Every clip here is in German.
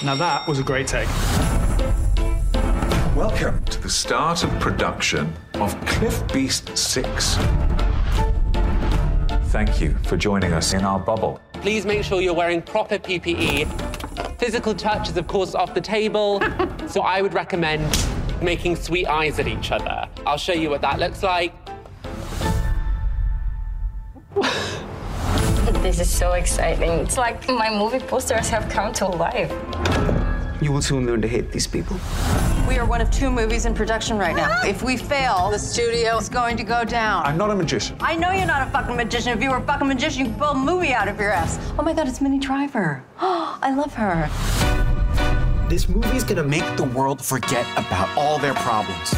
Now that was a great take. Welcome to the start of production of Cliff Beast 6. Thank you for joining us in our bubble. Please make sure you're wearing proper PPE. Physical touch is, of course, off the table. so I would recommend making sweet eyes at each other. I'll show you what that looks like. This is so exciting. It's like my movie posters have come to life. You will soon learn to hate these people. We are one of two movies in production right now. Ah! If we fail, the studio is going to go down. I'm not a magician. I know you're not a fucking magician. If you were a fucking magician, you could pull a movie out of your ass. Oh my god, it's Minnie Driver. Oh, I love her. This movie's gonna make the world forget about all their problems.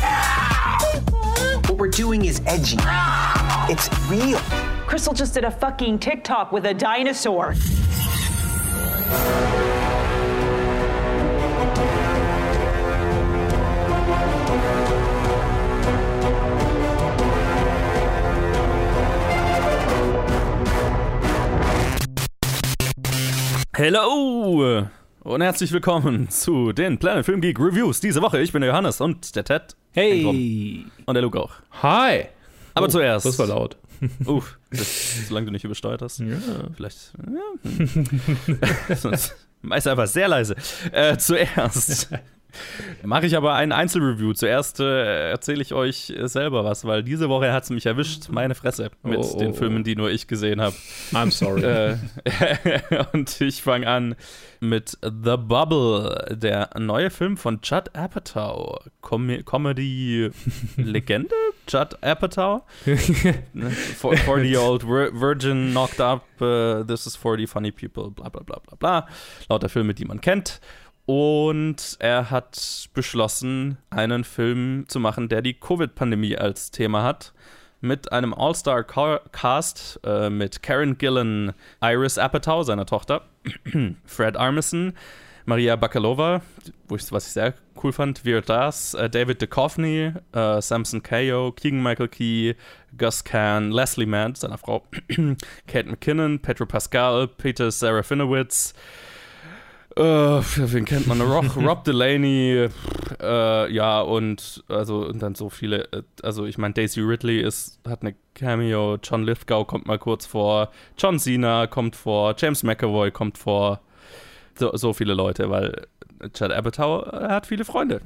What we're doing is edgy. It's real. Crystal just did a fucking TikTok with a dinosaur. Hello und herzlich willkommen zu den Planet Film Geek Reviews diese Woche. Ich bin der Johannes und der Ted. Hey. Und der Luke auch. Hi. Aber Oh, zuerst. Das war laut. Uff, solange du nicht übersteuert hast. Ja. Vielleicht. Ja. Sonst meist einfach sehr leise. Äh, zuerst mache ich aber ein Einzelreview. Zuerst äh, erzähle ich euch äh, selber was, weil diese Woche hat es mich erwischt. Meine Fresse mit Oh, oh, den oh. Filmen, die nur ich gesehen habe. I'm sorry. Äh, und ich fange an mit The Bubble, der neue Film von Judd Apatow. Com Comedy-Legende? Judd Apatow? Ne? For- 40-year-old vir virgin knocked up, uh, this is 40 funny people, bla bla bla bla bla. Lauter Filme, die man kennt. Und er hat beschlossen, einen Film zu machen, der die Covid-Pandemie als Thema hat. Mit einem All-Star-Cast äh, mit Karen Gillan, Iris Apatow, seiner Tochter, Fred Armisen, Maria Bakalova, was ich sehr cool fand, Veer Das, äh, David Duchovny, äh, Samson Kayo, Keegan Michael Key, Gus Kahn, Leslie Mann, seiner Frau, Kate McKinnon, Pedro Pascal, Peter Serafinowicz, äh, wen kennt man noch? Rob Delaney, äh, ja, und also und dann so viele, äh, also ich meine, Daisy Ridley ist, hat eine Cameo, John Lithgow kommt mal kurz vor, John Cena kommt vor, James McAvoy kommt vor, so, so viele Leute, weil Chad Apatow äh, hat viele Freunde.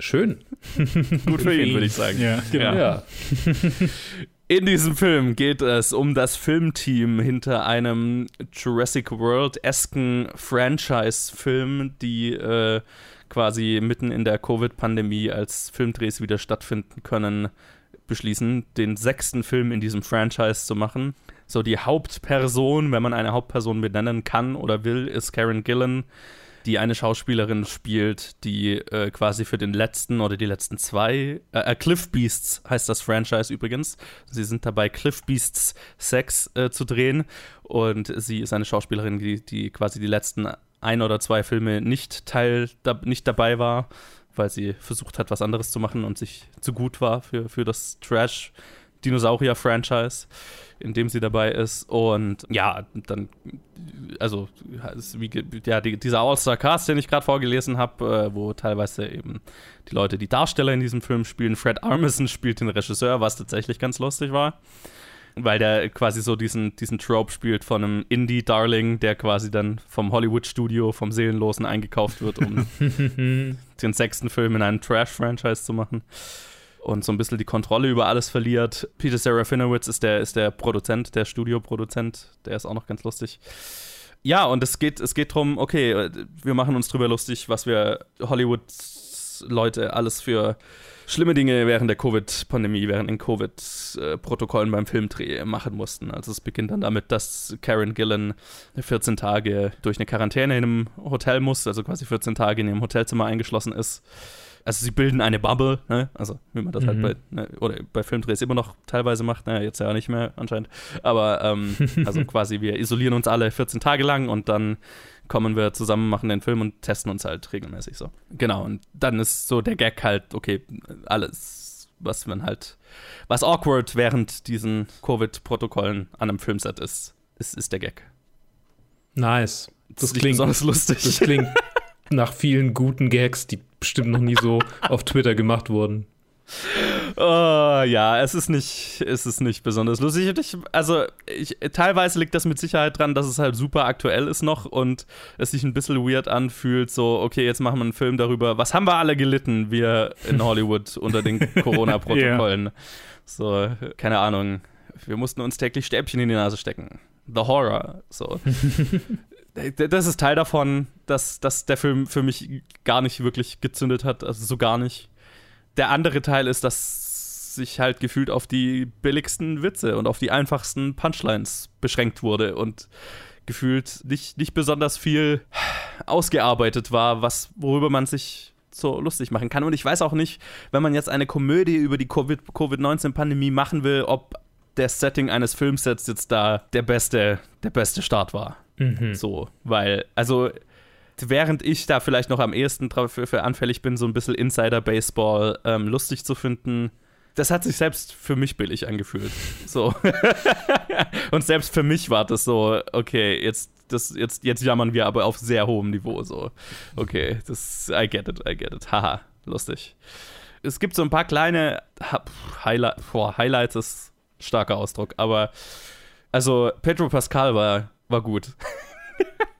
Schön. Gut für ihn, würde ich sagen. Ja, genau. Ja. In diesem Film geht es um das Filmteam hinter einem Jurassic World-esken Franchise-Film, die äh, quasi mitten in der Covid-Pandemie als Filmdrehs wieder stattfinden können, beschließen, den sechsten Film in diesem Franchise zu machen. So die Hauptperson, wenn man eine Hauptperson benennen kann oder will, ist Karen Gillan, die eine Schauspielerin spielt, die äh, quasi für den letzten oder die letzten zwei, äh, äh, Cliff Beasts heißt das Franchise übrigens. Sie sind dabei, Cliff Beasts 6 äh, zu drehen und sie ist eine Schauspielerin, die, die quasi die letzten ein oder zwei Filme nicht Teil, da, nicht dabei war, weil sie versucht hat, was anderes zu machen und sich zu gut war für, für das Trash Dinosaurier-Franchise, in dem sie dabei ist. Und ja, dann, also, wie, ja, die, dieser All-Star-Cast, den ich gerade vorgelesen habe, äh, wo teilweise eben die Leute, die Darsteller in diesem Film spielen, Fred Armisen spielt den Regisseur, was tatsächlich ganz lustig war. Weil der quasi so diesen, diesen Trope spielt von einem Indie-Darling, der quasi dann vom Hollywood-Studio, vom Seelenlosen eingekauft wird, um den sechsten Film in einem Trash-Franchise zu machen und so ein bisschen die Kontrolle über alles verliert. Peter Serafinowicz ist der, ist der Produzent, der Studioproduzent, der ist auch noch ganz lustig. Ja, und es geht, es geht darum, okay, wir machen uns drüber lustig, was wir Hollywood-Leute alles für schlimme Dinge während der Covid-Pandemie, während den Covid-Protokollen beim Filmdreh machen mussten. Also es beginnt dann damit, dass Karen Gillan 14 Tage durch eine Quarantäne in einem Hotel muss, also quasi 14 Tage in ihrem Hotelzimmer eingeschlossen ist. Also sie bilden eine Bubble, ne? also wie man das halt Mhm. bei, ne, oder bei Filmdrehs immer noch teilweise macht, naja, jetzt ja nicht mehr anscheinend, aber ähm, also quasi wir isolieren uns alle 14 Tage lang und dann kommen wir zusammen, machen den Film und testen uns halt regelmäßig so. Genau, und dann ist so der Gag halt, okay, alles, was man halt, was awkward während diesen Covid-Protokollen an einem Filmset ist, ist, ist der Gag. Nice. Das nicht klingt, besonders lustig. das klingt nach vielen guten Gags, die bestimmt noch nie so auf Twitter gemacht wurden. Oh, ja, es ist nicht, es ist nicht besonders lustig. Ich, also, ich, teilweise liegt das mit Sicherheit dran, dass es halt super aktuell ist noch und es sich ein bisschen weird anfühlt. So, okay, jetzt machen wir einen Film darüber, was haben wir alle gelitten, wir in Hollywood unter den Corona-Protokollen. So, keine Ahnung. Wir mussten uns täglich Stäbchen in die Nase stecken. The Horror. So. das ist Teil davon, dass, dass der Film für mich gar nicht wirklich gezündet hat. Also so gar nicht der andere Teil ist, dass sich halt gefühlt auf die billigsten Witze und auf die einfachsten Punchlines beschränkt wurde und gefühlt nicht, nicht besonders viel ausgearbeitet war, was, worüber man sich so lustig machen kann. Und ich weiß auch nicht, wenn man jetzt eine Komödie über die Covid- Covid-19-Pandemie machen will, ob der Setting eines Filmsets jetzt da der beste, der beste Start war. So, weil, also während ich da vielleicht noch am ehesten dafür für anfällig bin, so ein bisschen Insider-Baseball ähm, lustig zu finden, das hat sich selbst für mich billig angefühlt. So. Und selbst für mich war das so, okay, jetzt, das, jetzt, jetzt jammern wir aber auf sehr hohem Niveau. So. Okay, das, I get it, I get it. Haha, lustig. Es gibt so ein paar kleine Highlight, Highlights ist starker Ausdruck, aber also Pedro Pascal war, war gut.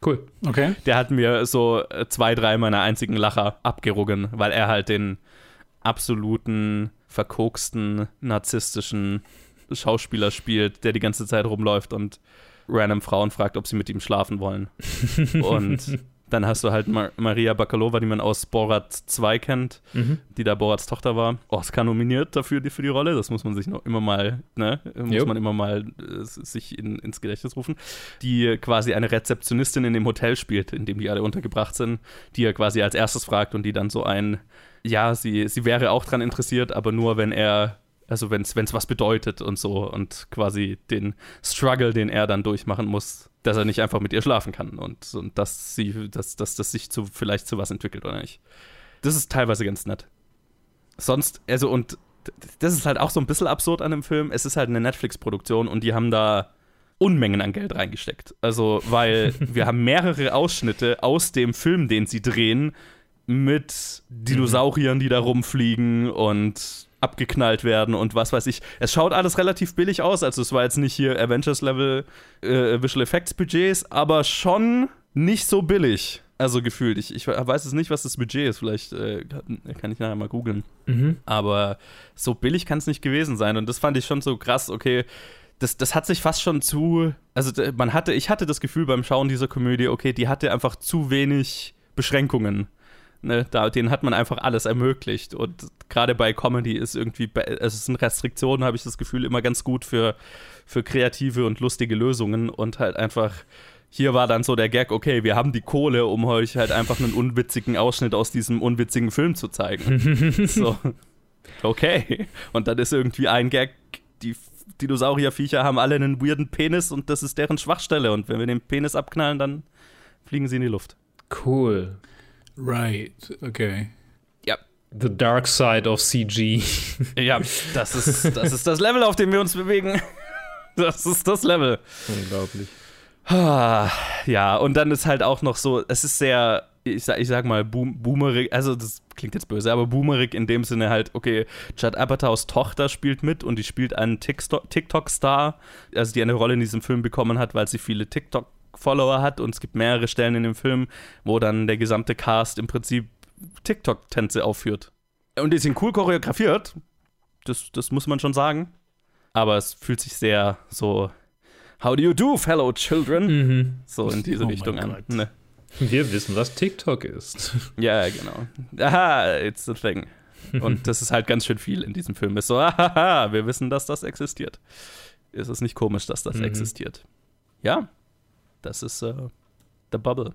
Cool. Okay. Der hat mir so äh, zwei, drei meiner einzigen Lacher abgerungen, weil er halt den absoluten, verkoksten, narzisstischen Schauspieler spielt, der die ganze Zeit rumläuft und random Frauen fragt, ob sie mit ihm schlafen wollen. und dann hast du halt Mar Maria Bakalova, die man aus Borat 2 kennt, die da Borats Tochter war. Oscar nominiert dafür die, für die Rolle. Das muss man sich noch immer mal, ne, muss Jo. man immer mal äh, sich in, ins Gedächtnis rufen. Die quasi eine Rezeptionistin in dem Hotel spielt, in dem die alle untergebracht sind, die er quasi als erstes fragt und die dann so ein, ja, sie, sie wäre auch dran interessiert, aber nur wenn er also wenn es was bedeutet und so und quasi den Struggle, den er dann durchmachen muss, dass er nicht einfach mit ihr schlafen kann und, und dass sie, dass, dass das sich zu, vielleicht zu was entwickelt oder nicht. Das ist teilweise ganz nett. Sonst, also und das ist halt auch so ein bisschen absurd an dem Film. Es ist halt eine Netflix-Produktion und die haben da Unmengen an Geld reingesteckt. Also, weil wir haben mehrere Ausschnitte aus dem Film, den sie drehen, mit Dinosauriern, die da rumfliegen und abgeknallt werden und was weiß ich. Es schaut alles relativ billig aus, also es war jetzt nicht hier Avengers-Level äh, Visual Effects Budgets, aber schon nicht so billig. Also gefühlt. Ich, ich weiß es nicht, was das Budget ist. Vielleicht äh, kann ich nachher mal googeln. Aber so billig kann es nicht gewesen sein. Und das fand ich schon so krass, okay. Das, das hat sich fast schon zu. Also, man hatte, ich hatte das Gefühl beim Schauen dieser Komödie, okay, die hatte einfach zu wenig Beschränkungen. Ne, da, denen hat man einfach alles ermöglicht. Und gerade bei Comedy ist irgendwie, also es sind Restriktionen, habe ich das Gefühl, immer ganz gut für, für kreative und lustige Lösungen und halt einfach. Hier war dann so der Gag, okay, wir haben die Kohle, um euch halt einfach einen unwitzigen Ausschnitt aus diesem unwitzigen Film zu zeigen. so, okay. Und dann ist irgendwie ein Gag, die Dinosaurierviecher haben alle einen weirden Penis und das ist deren Schwachstelle. Und wenn wir den Penis abknallen, dann fliegen sie in die Luft. Cool. Right. Okay. Ja, The Dark Side of CG. Ja, das ist, das ist das Level, auf dem wir uns bewegen. Das ist das Level. Unglaublich. Ah, Ja, und dann ist halt auch noch so, es ist sehr, ich sag, ich sag mal, boom, boomerig, also das klingt jetzt böse, aber boomerig in dem Sinne halt, okay, Judd Apatows Tochter spielt mit und die spielt einen TikTok- TikTok-Star, also die eine Rolle in diesem Film bekommen hat, weil sie viele TikTok-Follower hat und es gibt mehrere Stellen in dem Film, wo dann der gesamte Cast im Prinzip TikTok-Tänze aufführt. Und die sind cool choreografiert, das, das muss man schon sagen, aber es fühlt sich sehr so How do you do, fellow children? So in diese Oh Richtung an. Ne? Wir wissen, was TikTok ist. Ja, genau. Aha, it's the thing. Und das ist halt ganz schön viel in diesem Film. Ist so, haha, wir wissen, dass das existiert. Ist es nicht komisch, dass das existiert? Ja, das ist äh, The Bubble.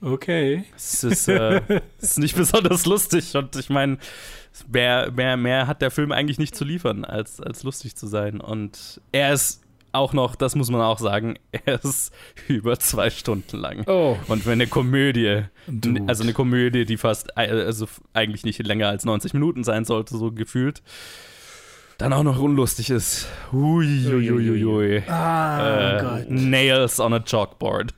Okay. Es ist, äh, es ist nicht besonders lustig und ich meine, mehr, mehr, mehr hat der Film eigentlich nicht zu liefern, als, als lustig zu sein. Und er ist auch noch, das muss man auch sagen, er ist über zwei Stunden lang. Oh. Und wenn eine Komödie, Dude. also eine Komödie, die fast, äh, also eigentlich nicht länger als 90 Minuten sein sollte, so gefühlt, dann auch noch unlustig ist. Hui, hui, hui, hui, hui. Ah, Äh, Gott. Nails on a Chalkboard.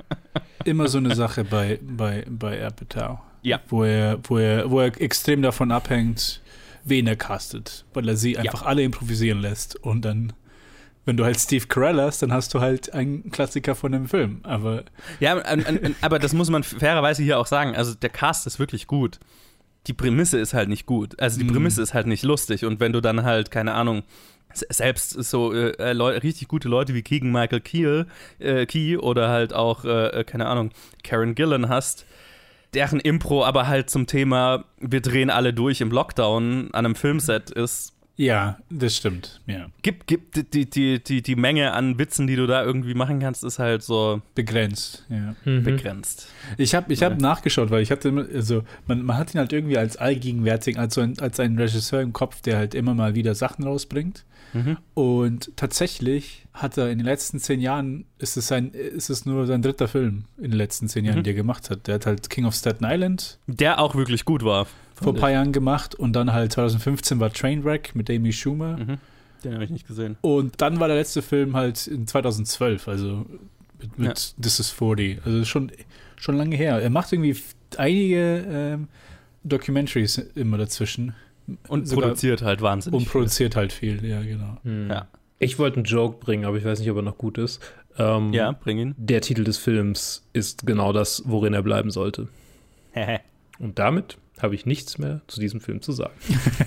immer so eine Sache bei, bei, bei Apatow. Ja. Wo er, wo, er, wo er extrem davon abhängt, wen er castet. Weil er sie einfach alle improvisieren lässt. Und dann, wenn du halt Steve Carell hast, dann hast du halt einen Klassiker von dem Film. Aber Ja, aber das muss man fairerweise hier auch sagen. Also der Cast ist wirklich gut. Die Prämisse ist halt nicht gut. Also die Mhm. Prämisse ist halt nicht lustig. Und wenn du dann halt, keine Ahnung, selbst so äh, Leu richtig gute Leute wie Keegan Michael Key, äh, Key oder halt auch, äh, keine Ahnung, Karen Gillan hast, deren Impro aber halt zum Thema, wir drehen alle durch im Lockdown an einem Filmset ist, ja, das stimmt. Ja. gibt, gibt die, die, die, die Menge an Witzen, die du da irgendwie machen kannst, ist halt so Begrenzt. Ja. begrenzt. Ich habe ich hab nachgeschaut, weil ich hatte immer, also man, man hat ihn halt irgendwie als allgegenwärtig, als, so ein, als einen Regisseur im Kopf, der halt immer mal wieder Sachen rausbringt. Und tatsächlich hat er in den letzten zehn Jahren, ist es, sein, ist es nur sein dritter Film in den letzten zehn Jahren, den er gemacht hat. Der hat halt King of Staten Island Der auch wirklich gut war. Vor ein paar Jahren gemacht und dann halt 2015 war Trainwreck mit Amy Schumer. Den habe ich nicht gesehen. Und dann war der letzte Film halt in 2012, also mit, mit This is 40. Also schon, schon lange her. Er macht irgendwie einige ähm, Documentaries immer dazwischen. Und Sogar- produziert halt wahnsinnig. Und produziert halt viel, ja, genau. Ja. Ich wollte einen Joke bringen, aber ich weiß nicht, ob er noch gut ist. Ähm, Ja, bring ihn. Der Titel des Films ist genau das, worin er bleiben sollte. Und damit habe ich nichts mehr zu diesem Film zu sagen.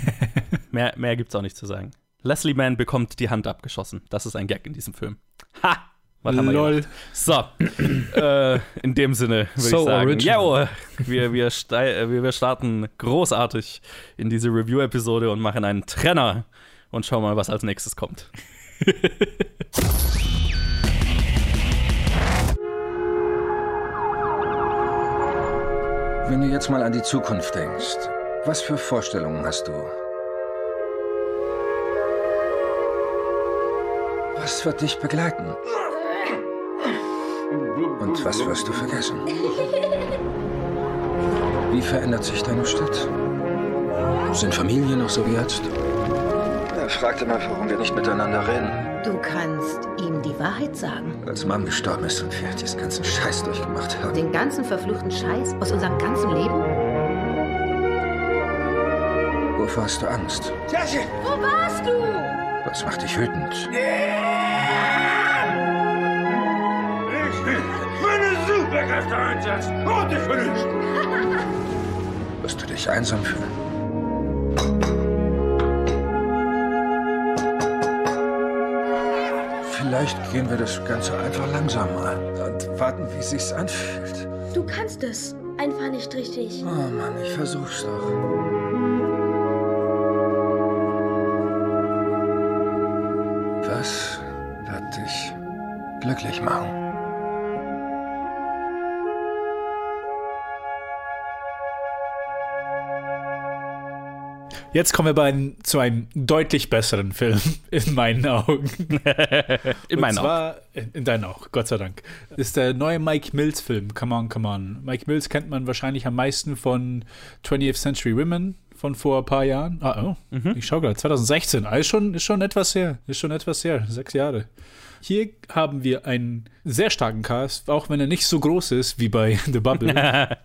mehr mehr gibt's auch nicht zu sagen. Leslie Mann bekommt die Hand abgeschossen. Das ist ein Gag in diesem Film. Ha! Was haben wir Lol. gemacht? So, äh, in dem Sinne würde So ich sagen, original. wir, wir, wir, wir starten großartig in diese Review-Episode und machen einen Trenner und schauen mal, was als nächstes kommt. Wenn du jetzt mal an die Zukunft denkst, was für Vorstellungen hast du? Was wird dich begleiten? Und was wirst du vergessen? Wie verändert sich deine Stadt? Sind Familien noch so wie jetzt? Er fragte mal, warum wir nicht miteinander reden. Du kannst ihm die Wahrheit sagen. Als Mann gestorben ist und wir diesen ganzen Scheiß durchgemacht haben. Den ganzen verfluchten Scheiß aus unserem ganzen Leben. Wovor hast du Angst? Wo warst du? Was macht dich wütend? Ich will meine Superkräfte einsetzen und dich vernichten. Wirst du dich einsam fühlen? Vielleicht gehen wir das Ganze einfach langsam an und warten, wie sich's anfühlt. Du kannst es einfach nicht richtig. Oh Mann, ich versuch's doch. Was wird dich glücklich machen? Jetzt kommen wir bei zu einem deutlich besseren Film, in meinen Augen. In Und meinen zwar, In, in deinen auch, Gott sei Dank. Ist der neue Mike Mills-Film, Come On, Come On. Mike Mills kennt man wahrscheinlich am meisten von 20th Century Women von vor ein paar Jahren. Ah, oh, ich schau gerade, 2016. Ah, ist, schon, ist schon etwas her. Ist schon etwas her, sechs Jahre. Hier haben wir einen sehr starken Cast, auch wenn er nicht so groß ist wie bei The Bubble.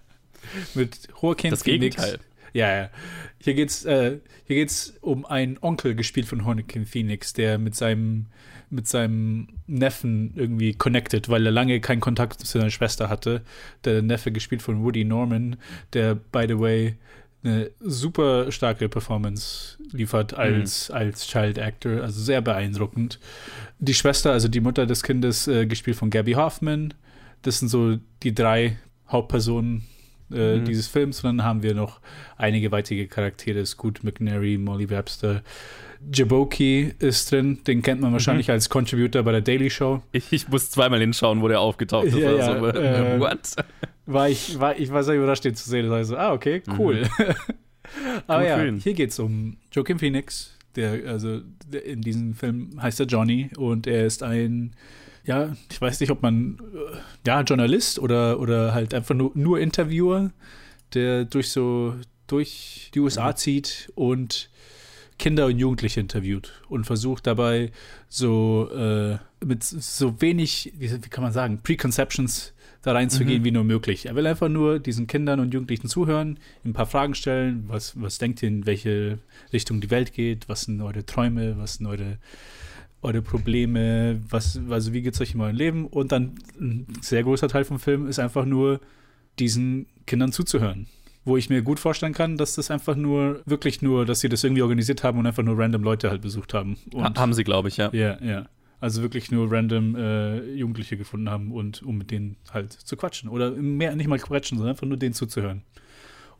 mit Joaquin Das Phoenix. Gegenteil. Ja, ja. Hier geht's, äh, hier geht's um einen Onkel, gespielt von Joaquin Phoenix, der mit seinem, mit seinem Neffen irgendwie connected, weil er lange keinen Kontakt zu seiner Schwester hatte. Der Neffe, gespielt von Woody Norman, der, by the way, eine super starke Performance liefert als, als Child Actor, also sehr beeindruckend. Die Schwester, also die Mutter des Kindes, äh, gespielt von Gabby Hoffman. Das sind so die drei Hauptpersonen äh, Mhm. dieses Films. Und dann haben wir noch einige weitere Charaktere. Scoot McNary, Molly Webster. Jaboki ist drin, den kennt man wahrscheinlich als Contributor bei der Daily Show. Ich, ich muss zweimal hinschauen, wo der aufgetaucht ist. Ja, ja, äh, what? War ich, war, ich war sehr überrascht, den zu sehen. Da war ich so, ah, okay, cool. Aber Gut ja, für ihn. hier geht es um Joaquin Phoenix. Der, also der, in diesem Film heißt er Johnny und er ist ein, ja, ich weiß nicht, ob man, äh, ja, Journalist oder, oder halt einfach nur, nur Interviewer, der durch so, durch die USA zieht und Kinder und Jugendliche interviewt und versucht dabei so äh, mit so wenig, wie, wie kann man sagen, Preconceptions da reinzugehen Mhm. wie nur möglich. Er will einfach nur diesen Kindern und Jugendlichen zuhören, ihm ein paar Fragen stellen. Was, was denkt ihr, in welche Richtung die Welt geht? Was sind eure Träume? Was sind eure, eure Probleme? Was, also wie geht es euch in eurem Leben? Und dann ein sehr großer Teil vom Film ist einfach nur, diesen Kindern zuzuhören. Wo ich mir gut vorstellen kann, dass das einfach nur, wirklich nur, dass sie das irgendwie organisiert haben und einfach nur random Leute halt besucht haben. Und Ha haben sie, glaube ich, ja. ja, ja. Also wirklich nur random äh, Jugendliche gefunden haben und um mit denen halt zu quatschen. Oder mehr nicht mal quatschen, sondern einfach nur denen zuzuhören.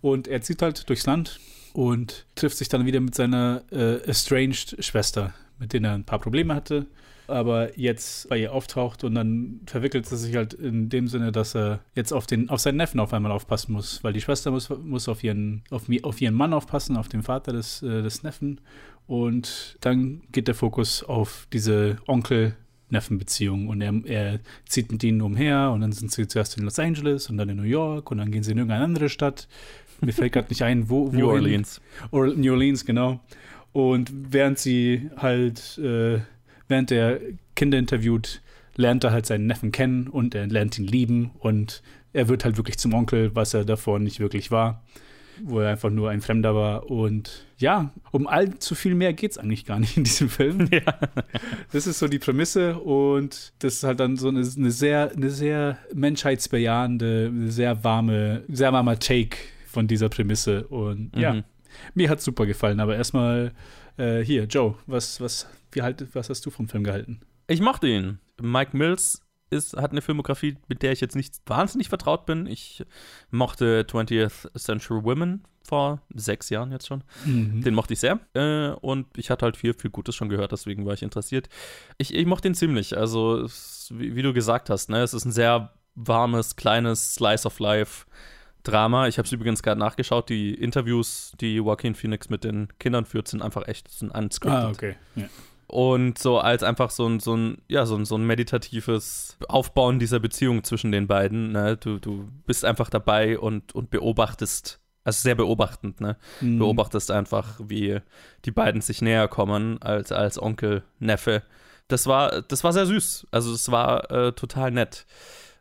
Und er zieht halt durchs Land und trifft sich dann wieder mit seiner äh, estranged Schwester, mit der er ein paar Probleme hatte, aber jetzt bei ihr auftaucht und dann verwickelt es sich halt in dem Sinne, dass er jetzt auf, den, auf seinen Neffen auf einmal aufpassen muss, weil die Schwester muss, muss auf, ihren, auf, auf ihren Mann aufpassen, auf den Vater des, äh, des Neffen und dann geht der Fokus auf diese Onkel-Neffen-Beziehung und er, er zieht mit ihnen umher und dann sind sie zuerst in Los Angeles und dann in New York und dann gehen sie in irgendeine andere Stadt. Mir fällt gerade nicht ein, wo. New. Orleans. Or New Orleans, genau. Und während sie halt, äh, während der Kinder interviewt, lernt er halt seinen Neffen kennen und er lernt ihn lieben und er wird halt wirklich zum Onkel, was er davor nicht wirklich war, wo er einfach nur ein Fremder war. Und ja, um allzu viel mehr geht es eigentlich gar nicht in diesem Film. Das ist so die Prämisse und das ist halt dann so eine, eine sehr, eine sehr menschheitsbejahende, sehr warme, sehr warmer Take von dieser Prämisse. Und ja, Mhm. Mir hat super gefallen. Aber erstmal äh, hier, Joe, was, was, wie halt, was hast du vom Film gehalten? Ich mochte ihn. Mike Mills ist, hat eine Filmografie, mit der ich jetzt nicht wahnsinnig vertraut bin. Ich mochte 20th Century Women vor sechs Jahren jetzt schon. Mhm. Den mochte ich sehr. Äh, und ich hatte halt viel, viel Gutes schon gehört, deswegen war ich interessiert. Ich, ich mochte ihn ziemlich. Also, es, wie, wie du gesagt hast, ne, es ist ein sehr warmes, kleines Slice of Life. Drama. Ich habe es übrigens gerade nachgeschaut. Die Interviews, die Joaquin Phoenix mit den Kindern führt, sind einfach echt sind unscripted. Ah, okay. Ja. Und so als einfach so ein, so ein, ja, so ein, so ein meditatives Aufbauen dieser Beziehung zwischen den beiden. Ne? Du, du bist einfach dabei und, und beobachtest, also sehr beobachtend, ne? Mhm. Beobachtest einfach, wie die beiden sich näher kommen als, als Onkel, Neffe. Das war, das war sehr süß. Also es war äh, total nett.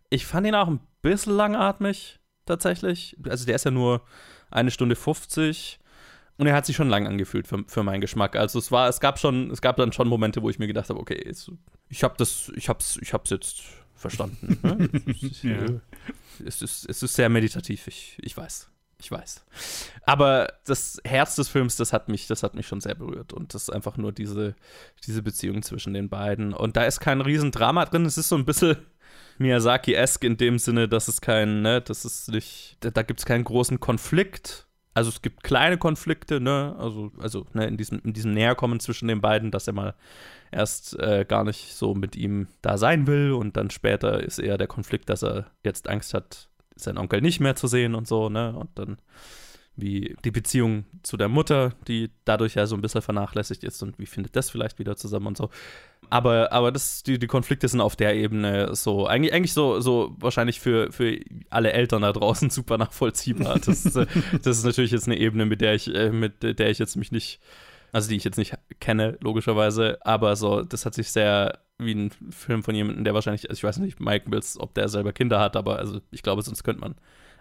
Ich fand ihn auch ein bisschen langatmig, tatsächlich. Also der ist ja nur eine Stunde 50. Und er hat sich schon lang angefühlt für, für meinen Geschmack. Also es war, es gab schon, es gab dann schon Momente, wo ich mir gedacht habe, okay, jetzt, ich habe das, ich hab's, ich hab's jetzt verstanden. Ne? Ja. es, ist, es ist sehr meditativ, ich, ich weiß. Ich weiß. Aber das Herz des Films, das hat mich, das hat mich schon sehr berührt. Und das ist einfach nur diese, diese Beziehung zwischen den beiden. Und da ist kein Riesendrama drin. Es ist so ein bisschen Miyazaki-esque in dem Sinne, dass es kein, ne, das ist nicht, da, da gibt es keinen großen Konflikt. Also es gibt kleine Konflikte, ne, also, also ne, in diesem, in diesem Näherkommen zwischen den beiden, dass er mal erst äh, gar nicht so mit ihm da sein will und dann später ist eher der Konflikt, dass er jetzt Angst hat, seinen Onkel nicht mehr zu sehen und so, ne, und dann wie die Beziehung zu der Mutter, die dadurch ja so ein bisschen vernachlässigt ist und wie findet das vielleicht wieder zusammen und so. Aber, aber das, die, die Konflikte sind auf der Ebene so, eigentlich, eigentlich so, so wahrscheinlich für, für alle Eltern da draußen super nachvollziehbar. Das, ist, äh, das ist natürlich jetzt eine Ebene, mit der ich, äh, mit der ich jetzt mich nicht, also die ich jetzt nicht kenne, logischerweise, aber so, das hat sich sehr wie ein Film von jemandem, der wahrscheinlich, also ich weiß nicht, Mike Mills, ob der selber Kinder hat, aber also ich glaube, sonst könnte man.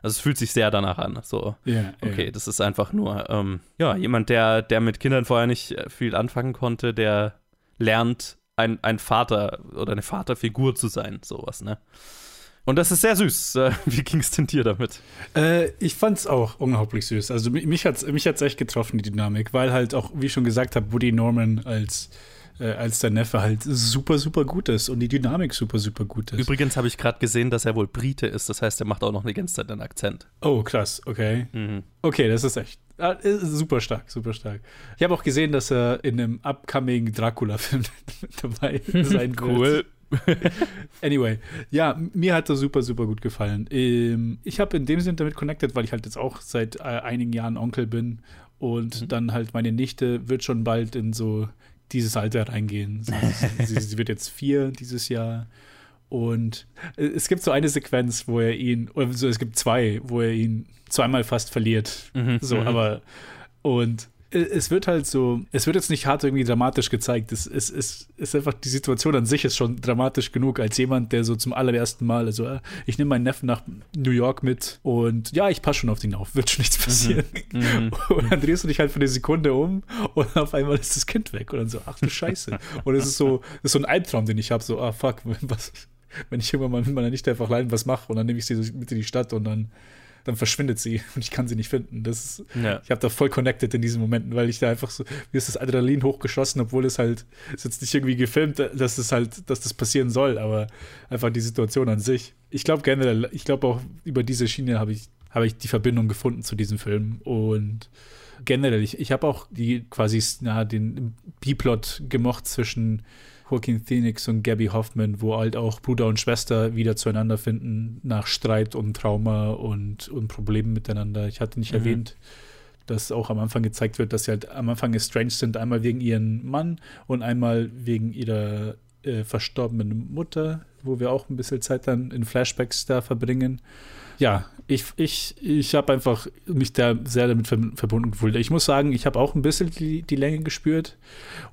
Also es fühlt sich sehr danach an. So, Ja, okay, ja. das ist einfach nur, ähm, ja, jemand, der, der mit Kindern vorher nicht äh, viel anfangen konnte, der lernt, ein, ein Vater oder eine Vaterfigur zu sein, sowas, ne? Und das ist sehr süß. Wie ging es denn dir damit? Äh, ich fand's auch unglaublich süß. Also mi- mich hat's, mich hat's echt getroffen, die Dynamik, weil halt auch, wie ich schon gesagt habe, Woody Norman als, äh, als der Neffe halt super, super gut ist und die Dynamik super, super gut ist. Übrigens habe ich gerade gesehen, dass er wohl Brite ist. Das heißt, er macht auch noch eine ganze Zeit einen Akzent. Oh, krass, okay. Mhm. Okay, das ist echt ah, super stark, super stark. Ich habe auch gesehen, dass er in einem upcoming Dracula-Film dabei sein Cool. wird. anyway, ja, mir hat das super, super gut gefallen. Ähm, ich habe in dem Sinne damit connected, weil ich halt jetzt auch seit äh, einigen Jahren Onkel bin und dann halt meine Nichte wird schon bald in so dieses Alter reingehen. Sie, sie, wird jetzt vier dieses Jahr. Und es gibt so eine Sequenz, wo er ihn, oder so, es gibt zwei, wo er ihn zweimal fast verliert. Mhm, so, mhm. aber und es wird halt so, es wird jetzt nicht hart irgendwie dramatisch gezeigt. Es, es, es ist einfach, die Situation an sich ist schon dramatisch genug, als jemand, der so zum allerersten Mal, also äh, ich nehme meinen Neffen nach New York mit und ja, ich passe schon auf den auf, wird schon nichts passieren. Mhm. Und dann drehst du dich halt für eine Sekunde um und auf einmal ist das Kind weg und dann so, ach du Scheiße. Und es ist so, das ist so ein Albtraum, den ich habe, so, ah fuck, was, wenn ich irgendwann mal mit meiner Nichte einfach allein was mache und dann nehme ich sie mit in die Stadt und dann dann verschwindet sie und ich kann sie nicht finden. Das ist, ja. Ich habe da voll connected in diesen Momenten, weil ich da einfach so, wie ist das Adrenalin hochgeschossen, obwohl es halt, ist jetzt nicht irgendwie gefilmt, dass es halt, dass das passieren soll, aber einfach die Situation an sich. Ich glaube generell, ich glaube auch über diese Schiene habe ich, habe ich die Verbindung gefunden zu diesem Film und generell, ich, ich habe auch die quasi, na, den B-Plot gemocht zwischen Joaquin Phoenix und Gabby Hoffman, wo halt auch Bruder und Schwester wieder zueinander finden nach Streit und Trauma und, und Problemen miteinander. Ich hatte nicht mhm. erwähnt, dass auch am Anfang gezeigt wird, dass sie halt am Anfang estranged sind, einmal wegen ihren Mann und einmal wegen ihrer äh, verstorbenen Mutter, wo wir auch ein bisschen Zeit dann in Flashbacks da verbringen ja, ich, ich, ich habe einfach mich da sehr damit verbunden gefühlt. Ich muss sagen, ich habe auch ein bisschen die, die Länge gespürt.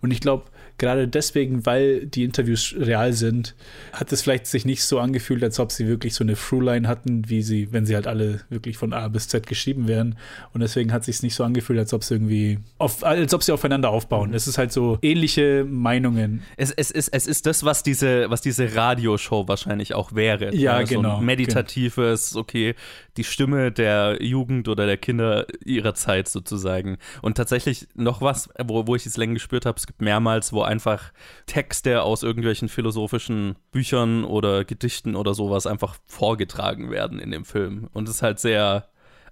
Und ich glaube, gerade deswegen, weil die Interviews real sind, hat es vielleicht sich nicht so angefühlt, als ob sie wirklich so eine Throughline hatten, wie sie, wenn sie halt alle wirklich von A bis Z geschrieben wären. Und deswegen hat es sich nicht so angefühlt, als ob sie irgendwie, auf, als ob sie aufeinander aufbauen. Mhm. Es ist halt so ähnliche Meinungen. Es, es, ist, es ist das, was diese, was diese Radioshow wahrscheinlich auch wäre. Ja, ja so genau. Ein meditatives, okay, die Stimme der Jugend oder der Kinder ihrer Zeit sozusagen. Und tatsächlich noch was, wo, wo ich es länger gespürt habe, es gibt mehrmals, wo einfach Texte aus irgendwelchen philosophischen Büchern oder Gedichten oder sowas einfach vorgetragen werden in dem Film. Und es ist halt sehr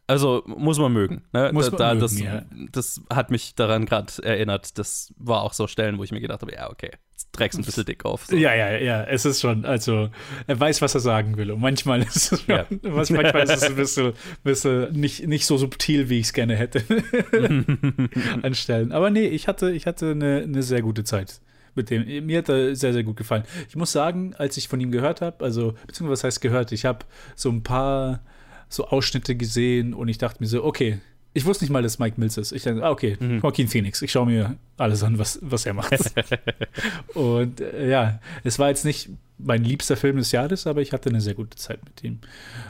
also muss man mögen. Ne? Muss man da, mögen, das, ja. das hat mich daran gerade erinnert. Das war auch so Stellen, wo ich mir gedacht habe, ja, okay, trägst ein bisschen dick auf. So. Ja, ja, ja, es ist schon, also er weiß, was er sagen will. Und manchmal ist es, schon, ja. manchmal ist es ein bisschen, bisschen nicht, nicht so subtil, wie ich es gerne hätte an Stellen. Aber nee, ich hatte, ich hatte eine, eine sehr gute Zeit mit dem. Mir hat er sehr, sehr gut gefallen. Ich muss sagen, als ich von ihm gehört habe, also, beziehungsweise was heißt gehört, ich habe so ein paar so Ausschnitte gesehen und ich dachte mir so, okay, ich wusste nicht mal, dass Mike Mills ist. Ich dachte, ah, okay, mhm. Joaquin Phoenix. Ich schaue mir alles an, was, was er macht. und äh, ja, es war jetzt nicht mein liebster Film des Jahres, aber ich hatte eine sehr gute Zeit mit ihm.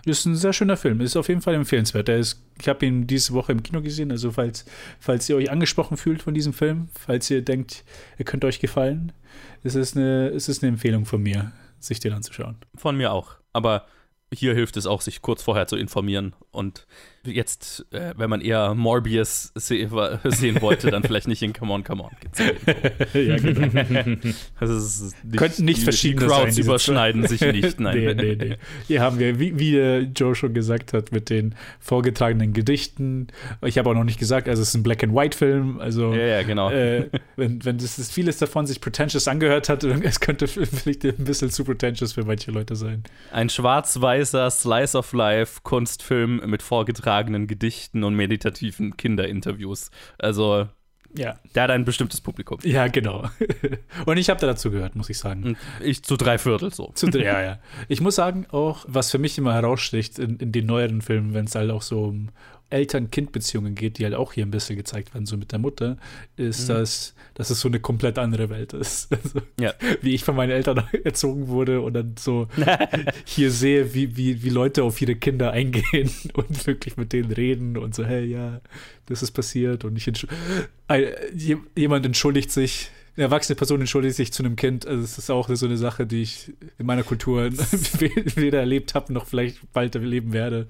Ist ein sehr schöner Film, ist auf jeden Fall empfehlenswert. Ist, ich habe ihn diese Woche im Kino gesehen, also falls, falls ihr euch angesprochen fühlt von diesem Film, falls ihr denkt, er könnte euch gefallen, ist es eine, ist es eine Empfehlung von mir, sich den anzuschauen. Von mir auch. Aber hier hilft es auch, sich kurz vorher zu informieren. Und jetzt, äh, wenn man eher Morbius se sehen wollte, dann vielleicht nicht in Come On, Come On. ja, genau. das nicht, Könnten nicht verschiedene die Crowds sein, überschneiden sich nicht. Nein. nee, nee, nee. Hier haben wir, wie, wie Joe schon gesagt hat, mit den vorgetragenen Gedichten. Ich habe auch noch nicht gesagt, also es ist ein Black-and-White-Film. Also, ja, ja, genau. Äh, wenn, wenn das ist, vieles davon sich pretentious angehört hat, es könnte vielleicht ein bisschen zu pretentious für manche Leute sein. Ein schwarz-weißer Slice of Life Kunstfilm mit vorgetragenen Gedichten und meditativen Kinderinterviews. Also ja. Der hat ein bestimmtes Publikum. Ja, genau. Und ich habe da dazu gehört, muss ich sagen. Ich zu drei Viertel so. Zu, ja, ja. Ich muss sagen, auch, was für mich immer heraussticht in, in den neueren Filmen, wenn es halt auch so um, Eltern-Kind-Beziehungen geht, die halt auch hier ein bisschen gezeigt werden, so mit der Mutter, ist, mhm. dass, dass es so eine komplett andere Welt ist. Also, ja. Wie ich von meinen Eltern erzogen wurde und dann so hier sehe, wie, wie, wie Leute auf ihre Kinder eingehen und wirklich mit denen reden und so, hey, ja, das ist passiert und ich entsch jemand entschuldigt sich eine erwachsene Person entschuldigt sich zu einem Kind. Also es ist auch so eine Sache, die ich in meiner Kultur weder erlebt habe, noch vielleicht bald erleben werde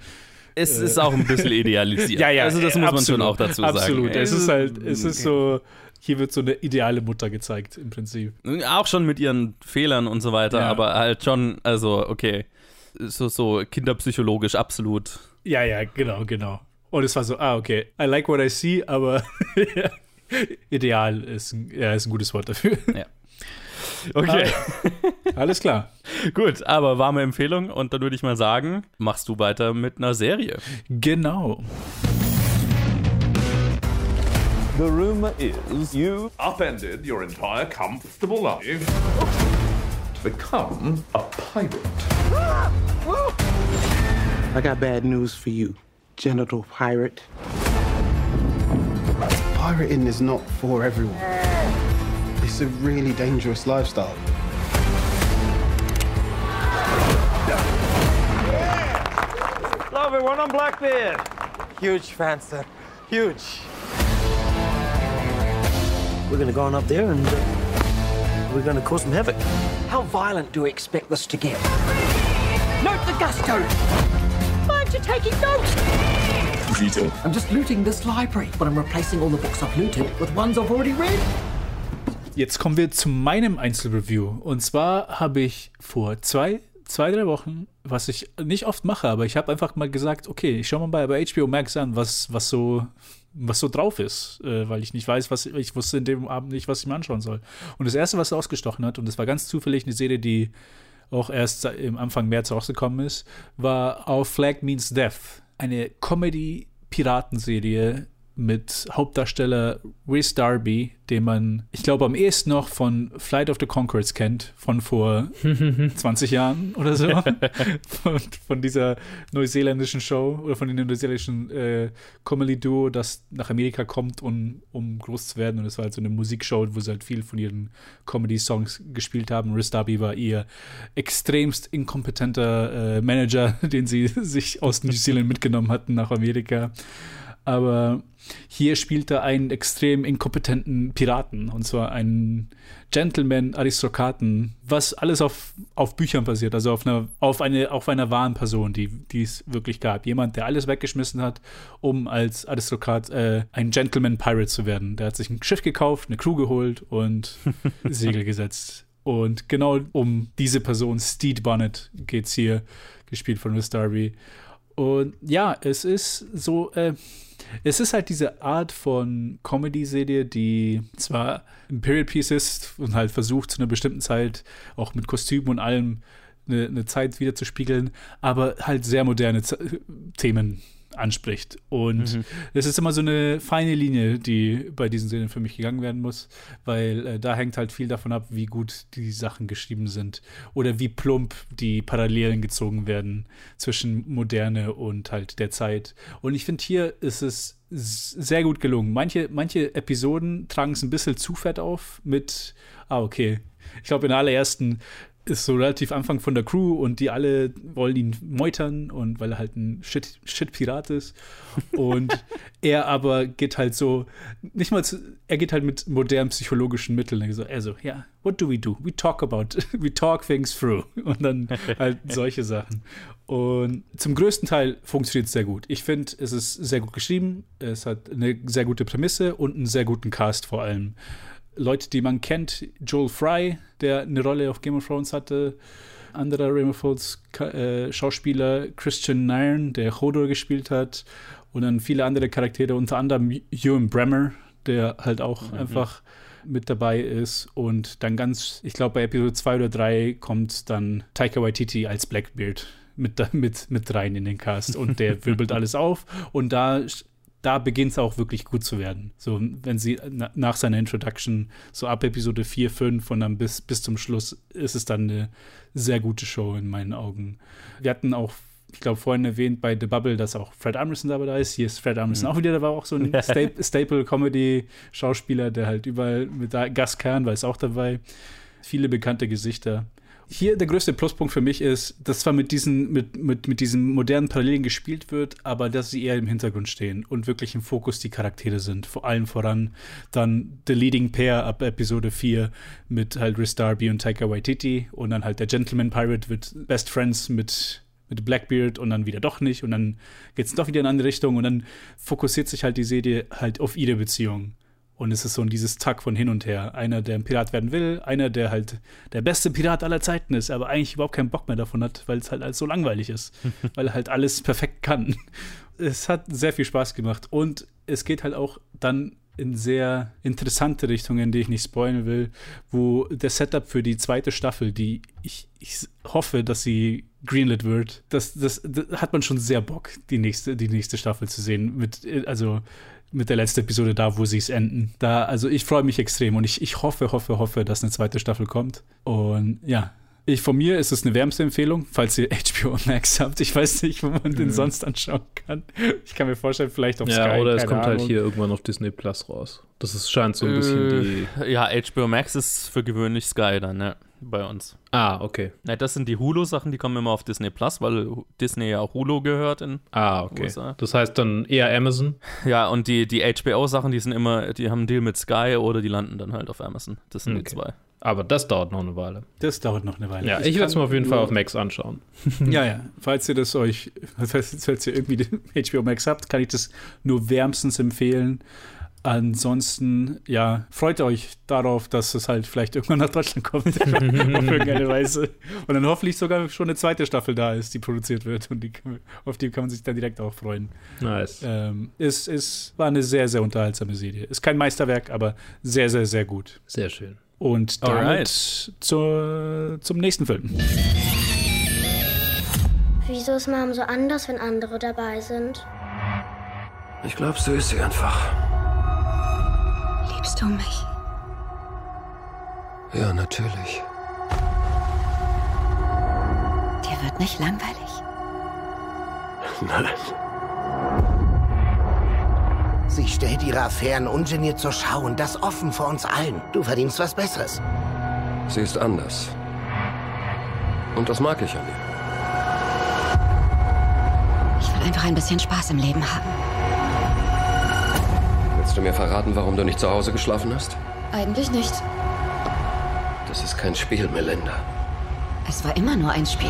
es ist auch ein bisschen idealisiert. ja, ja. Also das muss absolut, man schon auch dazu absolut. sagen. Absolut. Es ist halt, es ist so, hier wird so eine ideale Mutter gezeigt im Prinzip. Auch schon mit ihren Fehlern und so weiter, ja. aber halt schon, also okay, so, so kinderpsychologisch absolut. Ja, ja, genau, genau. Und es war so, ah, okay, I like what I see, aber ideal ist, ja, ist ein gutes Wort dafür. Ja. Okay. Alles klar. Gut, aber warme Empfehlung und dann würde ich mal sagen, machst du weiter mit einer Serie. Genau. The rumor is you upended your entire comfortable life to become a pirate. I got bad news for you, genital pirate. Pirating is not for everyone. It's a really dangerous lifestyle. Hello, everyone. I'm Blackbeard. Huge fan, sir. Huge. We're going to go on up there and uh, we're going to cause some havoc. How violent do we expect this to get? Note the gusto! Aren't you taking notes? What are you doing? I'm just looting this library, but I'm replacing all the books I've looted with ones I've already read. Jetzt kommen wir zu meinem Einzelreview. Und zwar habe ich vor zwei, zwei, drei Wochen, was ich nicht oft mache, aber ich habe einfach mal gesagt, okay, ich schaue mal bei, bei HBO Max an, was, was so was so drauf ist, äh, weil ich nicht weiß, was ich wusste in dem Abend nicht, was ich mir anschauen soll. Und das erste, was ausgestochen hat, und das war ganz zufällig eine Serie, die auch erst im Anfang März rausgekommen ist, war Our Flag Means Death. Eine Comedy-Piratenserie mit Hauptdarsteller Rhys Darby, den man, ich glaube, am ehesten noch von Flight of the Conchords kennt, von vor 20 Jahren oder so. von, von, dieser neuseeländischen Show oder von dem neuseeländischen äh, Comedy-Duo, das nach Amerika kommt, um, um groß zu werden. Und es war halt so eine Musikshow, wo sie halt viel von ihren Comedy-Songs gespielt haben. Rhys Darby war ihr extremst inkompetenter äh, Manager, den sie sich aus New Zealand mitgenommen hatten nach Amerika. Aber hier spielt er einen extrem inkompetenten Piraten, und zwar einen Gentleman-Aristokraten, was alles auf, auf Büchern basiert, also auf einer, auf, eine, auf einer wahren Person, die, die es wirklich gab. Jemand, der alles weggeschmissen hat, um als Aristokrat äh, ein Gentleman-Pirate zu werden. Der hat sich ein Schiff gekauft, eine Crew geholt und Segel gesetzt. Und genau um diese Person, Steed Bonnet, geht es hier, gespielt von Miss Darby. Und ja, es ist so, äh, es ist halt diese Art von Comedy-Serie, die zwar ein Period Piece ist und halt versucht, zu einer bestimmten Zeit auch mit Kostümen und allem eine, eine Zeit wieder zu spiegeln, aber halt sehr moderne Z Themen anspricht. Und mhm. es ist immer so eine feine Linie, die bei diesen Serien für mich gegangen werden muss, weil äh, da hängt halt viel davon ab, wie gut die Sachen geschrieben sind oder wie plump die Parallelen gezogen werden zwischen Moderne und halt der Zeit. Und ich finde, hier ist es sehr gut gelungen. Manche, manche Episoden tragen es ein bisschen zu fett auf mit, ah, okay. Ich glaube, in der allerersten ist so relativ Anfang von der Crew und die alle wollen ihn meutern und weil er halt ein Shit, Shit Pirat ist. Und er aber geht halt so nicht mal zu, er geht halt mit modernen psychologischen Mitteln. Also, also ja yeah, what do we do? We talk about we talk things through. Und dann halt solche Sachen. Und zum größten Teil funktioniert es sehr gut. Ich finde es ist sehr gut geschrieben. Es hat eine sehr gute Prämisse und einen sehr guten Cast vor allem Leute, die man kennt, Joel Fry, der eine Rolle auf Game of Thrones hatte, anderer Game of Thrones äh, Schauspieler, Christian Nairn, der Hodor gespielt hat, und dann viele andere Charaktere, unter anderem Ewan Bremer, der halt auch mhm. einfach mit dabei ist. Und dann ganz, ich glaube, bei Episode 2 oder 3 kommt dann Taika Waititi als Blackbeard mit, mit, mit rein in den Cast und der wirbelt alles auf. Und da da beginnt es auch wirklich gut zu werden. So, wenn sie na, nach seiner Introduction, so ab Episode 4, 5 und dann bis, bis zum Schluss ist es dann eine sehr gute Show in meinen Augen. Wir hatten auch, ich glaube, vorhin erwähnt bei The Bubble, dass auch Fred Armisen dabei ist. Hier ist Fred Armisen mhm. auch wieder, da war auch so ein Staple-Comedy-Schauspieler, der halt überall mit Gaskern war, ist auch dabei. Viele bekannte Gesichter hier der größte Pluspunkt für mich ist, dass zwar mit diesen, mit, mit, mit diesen modernen Parallelen gespielt wird, aber dass sie eher im Hintergrund stehen und wirklich im Fokus die Charaktere sind. Vor allem voran dann The Leading Pair ab Episode 4 mit halt Rhys Darby und Taika Waititi und dann halt der Gentleman Pirate wird Best Friends mit mit Blackbeard und dann wieder doch nicht und dann geht es doch wieder in eine andere Richtung und dann fokussiert sich halt die Serie halt auf ihre Beziehung. Und es ist so dieses Tack von hin und her. Einer, der ein Pirat werden will, einer, der halt der beste Pirat aller Zeiten ist, aber eigentlich überhaupt keinen Bock mehr davon hat, weil es halt alles so langweilig ist. weil er halt alles perfekt kann. Es hat sehr viel Spaß gemacht. Und es geht halt auch dann in sehr interessante Richtungen, die ich nicht spoilen will, wo der Setup für die zweite Staffel, die ich, ich hoffe, dass sie greenlit wird, das, das, das, hat man schon sehr Bock, die nächste, die nächste Staffel zu sehen. Mit, also mit der letzten Episode da, wo sie es enden. Da, also ich freue mich extrem und ich, ich hoffe, hoffe, hoffe, dass eine zweite Staffel kommt. Und ja, Ich, von mir ist es eine wärmste Empfehlung, falls ihr HBO Max habt. Ich weiß nicht, wo man den Mhm. sonst anschauen kann. Ich kann mir vorstellen, vielleicht auf Ja, Sky. oder es kommt halt Ahnung. hier irgendwann auf Disney Plus raus. Das ist, scheint so ein bisschen die. Äh, ja, HBO Max ist für gewöhnlich Sky dann, ne? Bei uns. Ah, okay. Ja, das sind die Hulu-Sachen, die kommen immer auf Disney Plus, weil Disney ja auch Hulu gehört in Ah, okay. USA. Das heißt dann eher Amazon. Ja, und die, die HBO-Sachen, die sind immer, die haben einen Deal mit Sky oder die landen dann halt auf Amazon. Das sind die Okay. zwei. Aber das dauert noch eine Weile. Das dauert noch eine Weile. Ja, ich werde es mir auf jeden Fall auf Max anschauen. Ja, ja. Falls ihr das euch, falls, ihr irgendwie den HBO Max habt, kann ich das nur wärmstens empfehlen. Ansonsten, ja, freut euch darauf, dass es halt vielleicht irgendwann nach Deutschland kommt. auf irgendeine Weise. Und dann hoffentlich sogar schon eine zweite Staffel da ist, die produziert wird. Und die, auf die kann man sich dann direkt auch freuen. Nice. Ähm, es, es war eine sehr, sehr unterhaltsame Serie. Ist kein Meisterwerk, aber sehr, sehr, sehr gut. Sehr schön. Und damit Alright. zur, zum nächsten Film. Wieso ist Mom so anders, wenn andere dabei sind? Ich glaube, so ist sie einfach. Liebst du mich? Ja, natürlich. Dir wird nicht langweilig. Nein. Sie stellt ihre Affären ungeniert zur Schau und das offen vor uns allen. Du verdienst was Besseres. Sie ist anders. Und das mag ich an ihr. Ich will einfach ein bisschen Spaß im Leben haben. Willst du mir verraten, warum du nicht zu Hause geschlafen hast? Eigentlich nicht. Das ist kein Spiel, Melinda. Es war immer nur ein Spiel.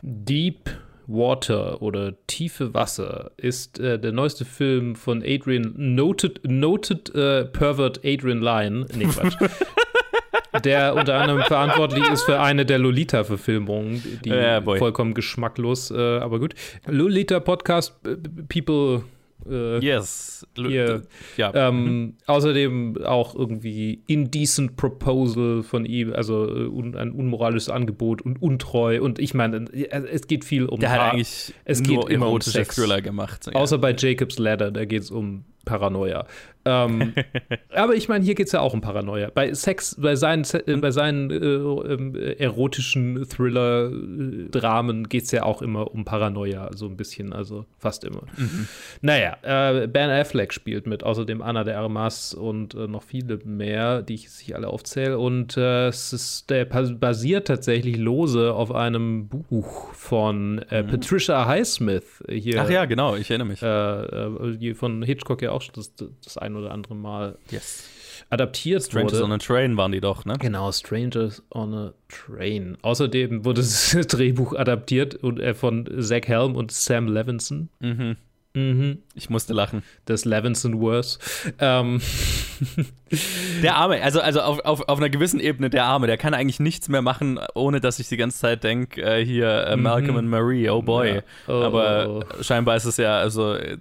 Deep Water oder Tiefe Wasser ist äh, der neueste Film von Adrian, Noted, noted äh, Pervert Adrian Lyne. Nee, Quatsch. der unter anderem verantwortlich ist für eine der Lolita-Verfilmungen, die Ja, vollkommen geschmacklos, äh, aber gut. Lolita Podcast äh, People. Äh, Yes. Hier, Ja. ähm, außerdem auch irgendwie Indecent Proposal von ihm, also äh, un, ein unmoralisches Angebot und untreu. Und ich meine, äh, es geht viel um Der hat eigentlich es nur geht immer um Sex. Thriller gemacht. Ja. Außer bei Jacob's Ladder, da geht es um Paranoia. Ähm, aber ich meine, hier geht es ja auch um Paranoia. Bei Sex, bei seinen, Se- äh, bei seinen äh, äh, erotischen Thriller-Dramen geht es ja auch immer um Paranoia, so ein bisschen, also fast immer. Mhm. Naja, äh, Ben Affleck spielt mit, außerdem Anna de Armas und äh, noch viele mehr, die ich sich alle aufzähle. Und es ist, der basiert tatsächlich lose auf einem Buch von äh, Patricia Highsmith. Hier, Mhm. Ach ja, genau, ich erinnere mich. Von Hitchcock ja auch schon das, das ein oder andere Mal Yes. adaptiert Strangers wurde. on a Train waren die doch, ne? Genau, Strangers on a Train. Außerdem wurde das Drehbuch adaptiert und, äh, von Zach Helm und Sam Levinson. Mhm. Mhm. Ich musste lachen. Das Levinson Worse. Ähm. Der Arme, also, also auf, auf, auf einer gewissen Ebene der Arme, der kann eigentlich nichts mehr machen, ohne dass ich die ganze Zeit denke, äh, hier äh, Malcolm Mhm. and Marie, oh boy. Ja. Oh, Aber oh, scheinbar ist es ja, also äh,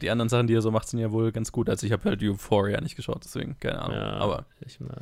die anderen Sachen, die er so macht, sind ja wohl ganz gut. Also ich habe halt Euphoria nicht geschaut, deswegen, keine Ahnung. Ja, Aber ich meine.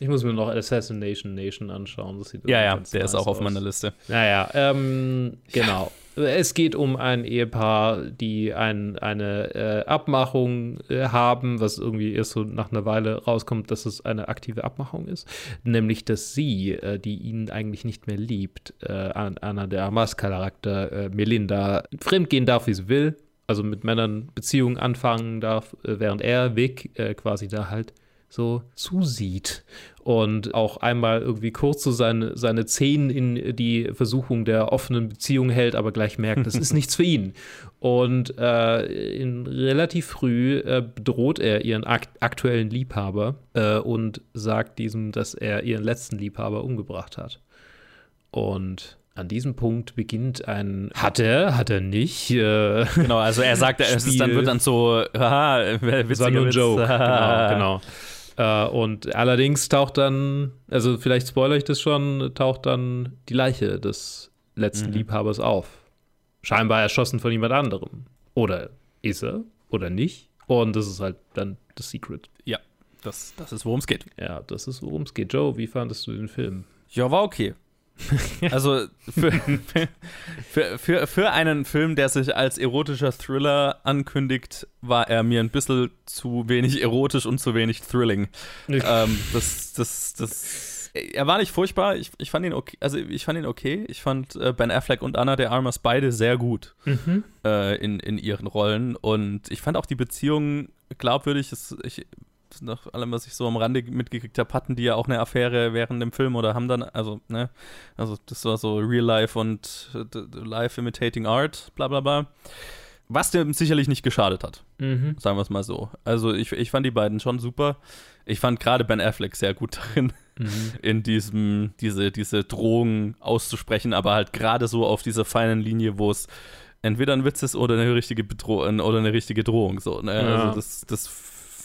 Ich muss mir noch Assassination Nation anschauen. Das sieht ja, ja, der ist nice auch auf aus. meiner Liste. Naja, ähm, genau. Es geht um ein Ehepaar, die ein, eine äh, Abmachung äh, haben, was irgendwie erst so nach einer Weile rauskommt, dass es eine aktive Abmachung ist. Nämlich, dass sie, äh, die ihn eigentlich nicht mehr liebt, äh, An- Anna der Armas Charakter, äh, Melinda, fremdgehen darf, wie sie will. Also mit Männern Beziehungen anfangen darf, äh, während er, Vic, äh, quasi da halt so zusieht und auch einmal irgendwie kurz so seine, seine Zehen in die Versuchung der offenen Beziehung hält, aber gleich merkt, das ist nichts für ihn. Und äh, in relativ früh äh, bedroht er ihren akt aktuellen Liebhaber äh, und sagt diesem, dass er ihren letzten Liebhaber umgebracht hat. Und an diesem Punkt beginnt ein Hat er, hat er nicht. Äh, Genau, also er sagt, es ist dann wird dann so, haha, witziger ein Witz. Joke. genau, genau. Äh, und allerdings taucht dann, also vielleicht spoilere ich das schon, taucht dann die Leiche des letzten Mhm. Liebhabers auf. Scheinbar erschossen von jemand anderem. Oder ist er oder nicht? Und das ist halt dann das Secret. Ja, das, das ist, worum es geht. Ja, das ist, worum es geht. Joe, wie fandest du den Film? Ja, war okay. Also für, für, für, für einen Film, der sich als erotischer Thriller ankündigt, war er mir ein bisschen zu wenig erotisch und zu wenig thrilling. ähm, das, das, das, er war nicht furchtbar. Ich, ich fand ihn okay. Also ich fand ihn okay. Ich fand äh, Ben Affleck und Anna de Armas beide sehr gut Mhm. äh, in, in ihren Rollen. Und ich fand auch die Beziehung glaubwürdig. Es, ich, nach allem, was ich so am Rande mitgekriegt habe, hatten die ja auch eine Affäre während dem Film oder haben dann, also, ne, also das war so Real Life und äh, Life Imitating Art, bla bla bla. Was dem sicherlich nicht geschadet hat, Mhm. sagen wir es mal so. Also ich, ich fand die beiden schon super. Ich fand gerade Ben Affleck sehr gut darin, Mhm. in diesem, diese, diese Drohung auszusprechen, aber halt gerade so auf dieser feinen Linie, wo es entweder ein Witz ist oder eine richtige Bedrohung oder eine richtige Drohung. So, ne? Ja. Also das, das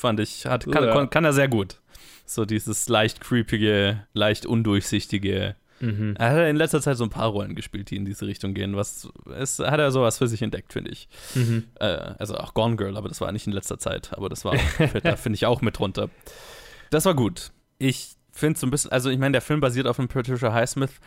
fand ich, hat, kann, Ja. kann, er sehr gut. So dieses leicht creepige, leicht undurchsichtige. Mhm. Er hat in letzter Zeit so ein paar Rollen gespielt, die in diese Richtung gehen. Was es hat er sowas für sich entdeckt, finde ich. Mhm. Äh, also auch Gone Girl, aber das war nicht in letzter Zeit. Aber das war, da finde ich auch mit drunter. Das war gut. Ich finde so ein bisschen, also ich meine, der Film basiert auf einem Patricia Highsmith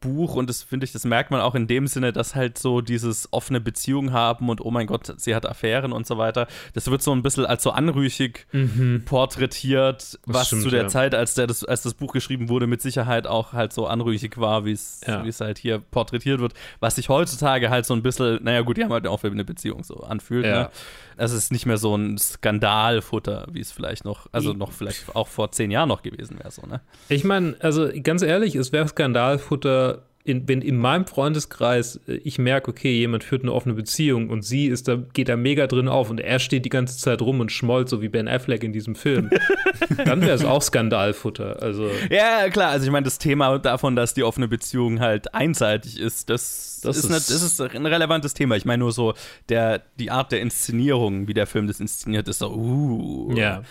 Buch und das finde ich, das merkt man auch in dem Sinne, dass halt so dieses offene Beziehung haben und oh mein Gott, sie hat Affären und so weiter. Das wird so ein bisschen als so anrüchig Mhm. porträtiert, was stimmt, zu der ja. Zeit, als, der das, als das Buch geschrieben wurde, mit Sicherheit auch halt so anrüchig war, wie es Ja. es halt hier porträtiert wird, was sich heutzutage halt so ein bisschen, naja gut, die haben halt auch eine Beziehung so anfühlt. Ja. Ne? Es ist nicht mehr so ein Skandalfutter, wie es vielleicht noch, also noch vielleicht auch vor zehn Jahren noch gewesen wäre, so, ne? Ich meine, also ganz ehrlich, es wäre Skandalfutter, in, wenn in meinem Freundeskreis äh, ich merke, okay, jemand führt eine offene Beziehung und sie ist da, geht da mega drin auf und er steht die ganze Zeit rum und schmollt, so wie Ben Affleck in diesem Film, dann wäre es auch Skandalfutter. Also Ja, klar, also ich meine, das Thema davon, dass die offene Beziehung halt einseitig ist, das, Das ist, ist- nicht, das ist ein relevantes Thema. Ich meine nur so, der, die Art der Inszenierung, wie der Film das inszeniert, ist so, uh, Ja.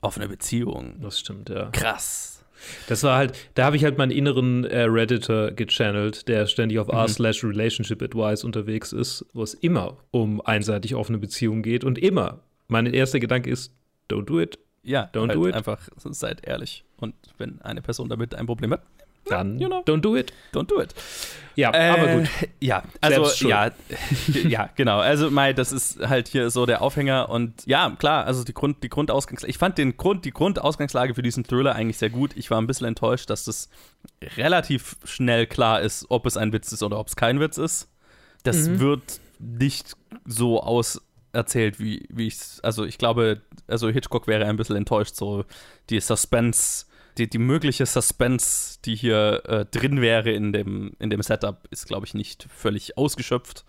offene Beziehung. Das stimmt, ja. Krass. Das war halt, da habe ich halt meinen inneren äh, Redditor gechannelt, der ständig auf Mhm. r slash Relationship Advice unterwegs ist, wo es immer um einseitig offene Beziehungen geht und immer. Mein erster Gedanke ist, don't do it. Ja, Don't halt do it. einfach seid ehrlich. Und wenn eine Person damit ein Problem hat, Dann you know. don't do it. don't do it. Ja, aber Äh, gut. Ja, also ja, ja, genau. Also Mai, das ist halt hier so der Aufhänger und ja, klar, also die Grund, die Grundausgangslage. Ich fand den Grund, die Grundausgangslage für diesen Thriller eigentlich sehr gut. Ich war ein bisschen enttäuscht, dass das relativ schnell klar ist, ob es ein Witz ist oder ob es kein Witz ist. Das Mhm. wird nicht so auserzählt, wie, wie ich Also ich glaube, also Hitchcock wäre ein bisschen enttäuscht, so die Suspense, die, die mögliche Suspense, die hier äh, drin wäre in dem, in dem Setup, ist, glaube ich, nicht völlig ausgeschöpft.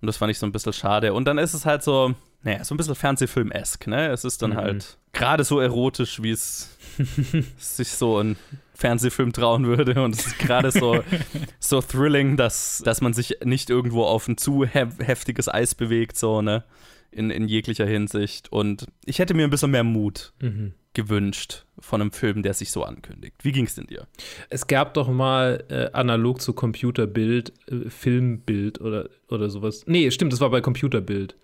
Und das fand ich so ein bisschen schade. Und dann ist es halt so, naja, so ein bisschen Fernsehfilm-esque, ne? Es ist dann Mhm. halt gerade so erotisch, wie es sich so ein Fernsehfilm trauen würde. Und es ist gerade so, so thrilling, dass, dass man sich nicht irgendwo auf ein zu hef heftiges Eis bewegt, so, ne? In, in jeglicher Hinsicht. Und ich hätte mir ein bisschen mehr Mut Mhm. Gewünscht von einem Film, der sich so ankündigt. Wie ging es denn dir? Es gab doch mal äh, analog zu Computerbild, äh, Filmbild oder, oder sowas. Nee, stimmt, es war bei Computerbild.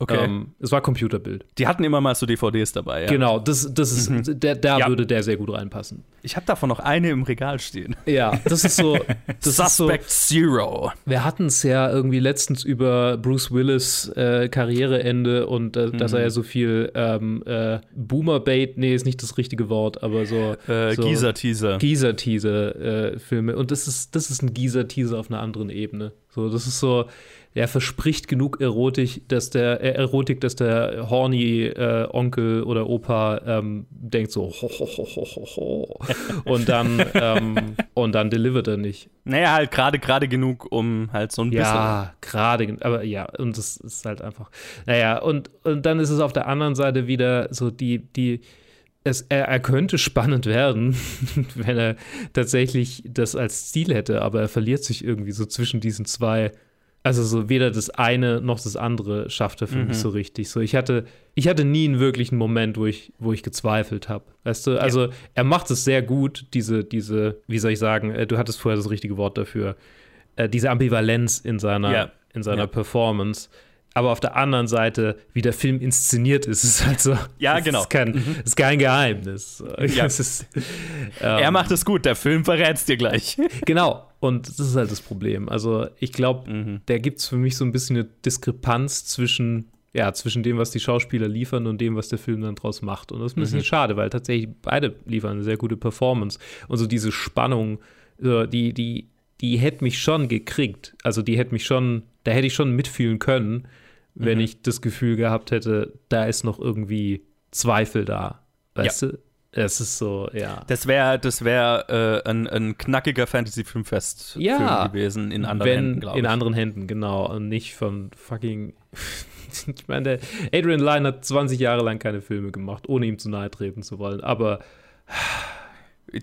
Okay. Ähm, es war Computerbild. Die hatten immer mal so DVDs dabei, ja. Genau, das, das ist, Mhm. der, da Ja. würde der sehr gut reinpassen. Ich habe davon noch eine im Regal stehen. Ja, das ist so. Das ist so Suspect Zero. wir hatten es ja irgendwie letztens über Bruce Willis äh, Karriereende und äh, dass Mhm. er ja so viel ähm, äh, Boomer-Bait, nee, ist nicht das richtige Wort, aber so. Äh, so Geezer-Teaser. Geezer-Teaser-Filme. und das ist, das ist ein Geezer-Teaser auf einer anderen Ebene. So, das ist so, der verspricht genug Erotik, dass der äh, Erotik, dass der horny äh, Onkel oder Opa ähm, denkt so ho, ho, ho, ho, ho, ho. und dann ähm, und dann delivert er nicht. Naja, halt gerade gerade genug, um halt so ein bisschen. Ja, gerade, aber ja, und das ist halt einfach. Naja, und, und dann ist es auf der anderen Seite wieder so die, die, es, er, er könnte spannend werden, wenn er tatsächlich das als Ziel hätte, aber er verliert sich irgendwie so zwischen diesen zwei. Also so weder das eine noch das andere schafft er für Mhm. mich so richtig. So ich hatte ich hatte nie einen wirklichen Moment, wo ich wo ich gezweifelt habe. Weißt du, also er macht es sehr gut, diese diese wie soll ich sagen, äh, du hattest vorher das richtige Wort dafür. Äh, diese Ambivalenz in seiner Ja. in seiner Ja. Performance. Aber auf der anderen Seite, wie der Film inszeniert ist, ist halt so. Ja, genau. Ist kein, Mhm. ist kein Geheimnis. Ja. Ist, er ähm, macht es gut, der Film verrät's dir gleich. Genau. Und das ist halt das Problem. Also ich glaube, Mhm. da gibt es für mich so ein bisschen eine Diskrepanz zwischen, ja, zwischen dem, was die Schauspieler liefern und dem, was der Film dann draus macht. Und das ist ein bisschen Mhm. schade, weil tatsächlich beide liefern eine sehr gute Performance. Und so diese Spannung, die, die, die hätte mich schon gekriegt. Also die hätte mich schon, da hätte ich schon mitfühlen können, wenn Mhm. ich das Gefühl gehabt hätte, da ist noch irgendwie Zweifel da. Weißt du? Es ist so, ja. Das wäre das wär, äh, ein, ein knackiger Fantasy-Filmfest ja, gewesen in anderen wenn, Händen, glaube ich. In anderen Händen, genau. Und nicht von fucking. ich meine, Adrian Lyne hat 20 Jahre lang keine Filme gemacht, ohne ihm zu nahe treten zu wollen. Aber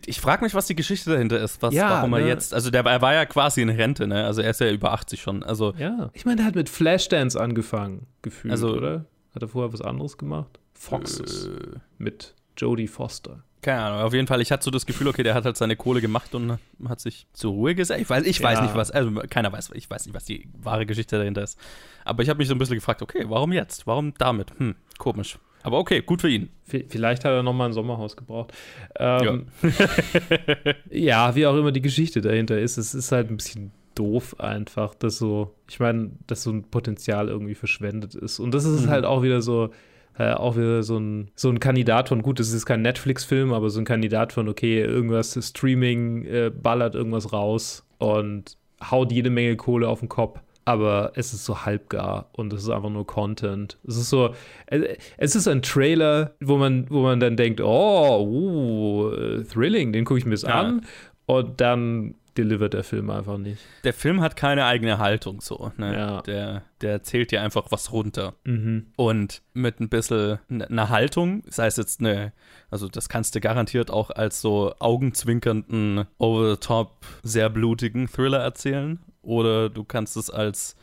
Ich frage mich, was die Geschichte dahinter ist. Was, Ja, warum er ne? jetzt. Also, der, er war ja quasi in Rente, ne? Also, er ist ja über 80 schon. Also, ja, ich meine, der hat mit Flashdance angefangen, gefühlt, Also- oder? Hat er vorher was anderes gemacht? Foxes. Äh. mit Jodie Foster. keine Ahnung. Auf jeden Fall, ich hatte so das Gefühl, okay, der hat halt seine Kohle gemacht und hat sich zur Ruhe gesetzt. Ich weiß, ich weiß Ja. nicht, was. Also, keiner weiß, ich weiß nicht, was die wahre Geschichte dahinter ist. Aber ich habe mich so ein bisschen gefragt, okay, warum jetzt? Warum damit? Hm, komisch. Aber okay, gut für ihn. Vielleicht hat er nochmal ein Sommerhaus gebraucht. Ähm, ja, wie auch immer die Geschichte dahinter ist, es ist halt ein bisschen doof einfach, dass so, ich meine, dass so ein Potenzial irgendwie verschwendet ist. Und das ist Mhm. halt auch wieder so, äh, auch wieder so ein, so ein Kandidat von, gut, das ist kein Netflix-Film, aber so ein Kandidat von, okay, irgendwas Streaming äh, ballert irgendwas raus und haut jede Menge Kohle auf den Kopf. Aber es ist so halbgar und es ist einfach nur Content. Es ist so, äh, es ist ein Trailer, wo man, wo man dann denkt, oh, uh, thrilling, den gucke ich mir jetzt Ja. an. Und dann delivert der Film einfach nicht. Der Film hat keine eigene Haltung so. Ne? Ja. Der, der zählt dir einfach was runter. Mhm. Und mit ein bisschen einer Haltung, sei es jetzt eine, also das kannst du garantiert auch als so augenzwinkernden, over-the-top, sehr blutigen Thriller erzählen. Oder du kannst es als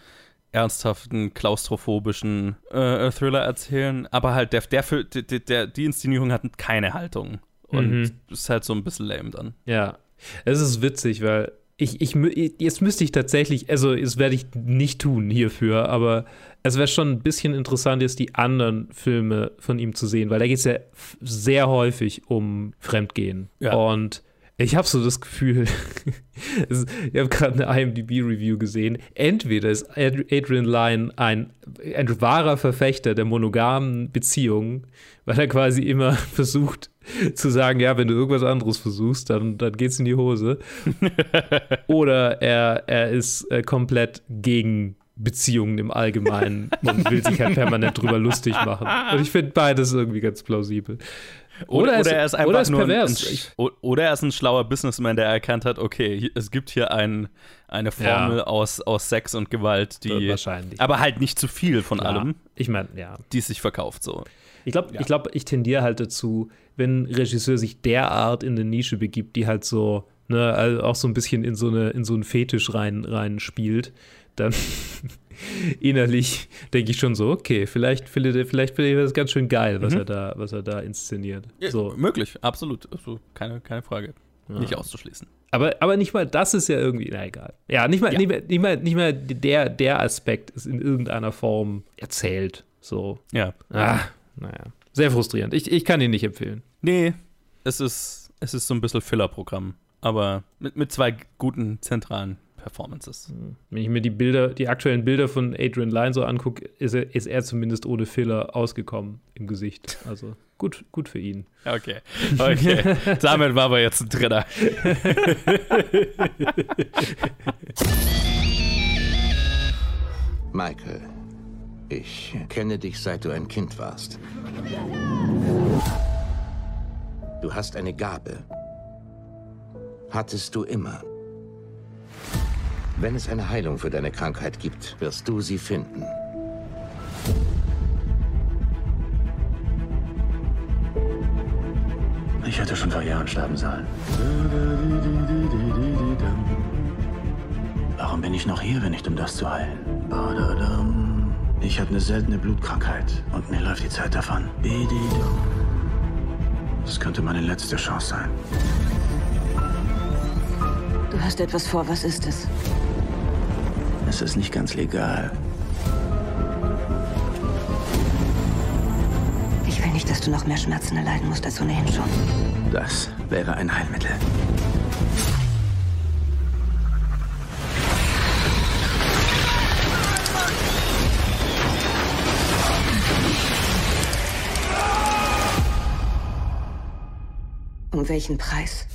ernsthaften, klaustrophobischen äh, Thriller erzählen. Aber halt, der, der, der, der, die Inszenierung hat keine Haltung. Und Mhm. ist halt so ein bisschen lame dann. Ja, es ist witzig, weil ich, ich, jetzt müsste ich tatsächlich, also das werde ich nicht tun hierfür, aber es wäre schon ein bisschen interessant, jetzt die anderen Filme von ihm zu sehen, weil da geht es ja sehr häufig um Fremdgehen. Ja. Und ich habe so das Gefühl, ich habe gerade eine IMDb-Review gesehen, entweder ist Ad- Adrian Lyne ein, ein wahrer Verfechter der monogamen Beziehungen, weil er quasi immer versucht zu sagen, ja, wenn du irgendwas anderes versuchst, dann, dann geht's in die Hose. Oder er, er ist äh, komplett gegen Beziehungen im Allgemeinen und will sich halt permanent drüber lustig machen. Und ich finde beides irgendwie ganz plausibel. Oder, oder, er ist einfach oder ist nur ein, ein, oder er ist ein schlauer Businessman, der erkannt hat, okay, es gibt hier ein, eine Formel Ja. aus, aus Sex und Gewalt, die Wahrscheinlich. aber halt nicht zu viel von Klar. allem, Ich meine, ja. die sich verkauft so. Ich glaube, ich, glaub, ich tendiere halt dazu, wenn ein Regisseur sich derart in eine Nische begibt, die halt so, ne, also auch so ein bisschen in so, eine, in so einen Fetisch rein, rein spielt, dann innerlich denke ich schon so, okay, vielleicht findet er, vielleicht findet er das ganz schön geil, was Mhm. er da, was er da inszeniert. Ja, So. Möglich, absolut. Also keine, keine Frage. Ja. Nicht auszuschließen. Aber, aber nicht mal das ist ja irgendwie, na egal. Ja, nicht mal, Ja. Nicht, mal, nicht mal, nicht mal der, der Aspekt ist in irgendeiner Form erzählt. So. Ja. Ah, naja. Sehr frustrierend. Ich, ich kann ihn nicht empfehlen. Nee, es ist, es ist so ein bisschen Filler-Programm, aber mit, mit zwei guten zentralen Performances. Wenn ich mir die Bilder, die aktuellen Bilder von Adrian Lyne so angucke, ist er, ist er zumindest ohne Filler ausgekommen im Gesicht. Also gut, gut für ihn. Okay, okay. Damit war aber jetzt ein Dritter. Michael, ich kenne dich seit du ein Kind warst. Du hast eine Gabe. Hattest du immer. Wenn es eine Heilung für deine Krankheit gibt, wirst du sie finden. Ich hätte schon vor Jahren sterben sollen. Warum bin ich noch hier, wenn nicht um das zu heilen? Ich habe eine seltene Blutkrankheit und mir läuft die Zeit davon. Das könnte meine letzte Chance sein. Du hast etwas vor, was ist es? Es ist nicht ganz legal. Ich will nicht, dass du noch mehr Schmerzen erleiden musst als ohnehin schon. Das wäre ein Heilmittel. Um welchen Preis?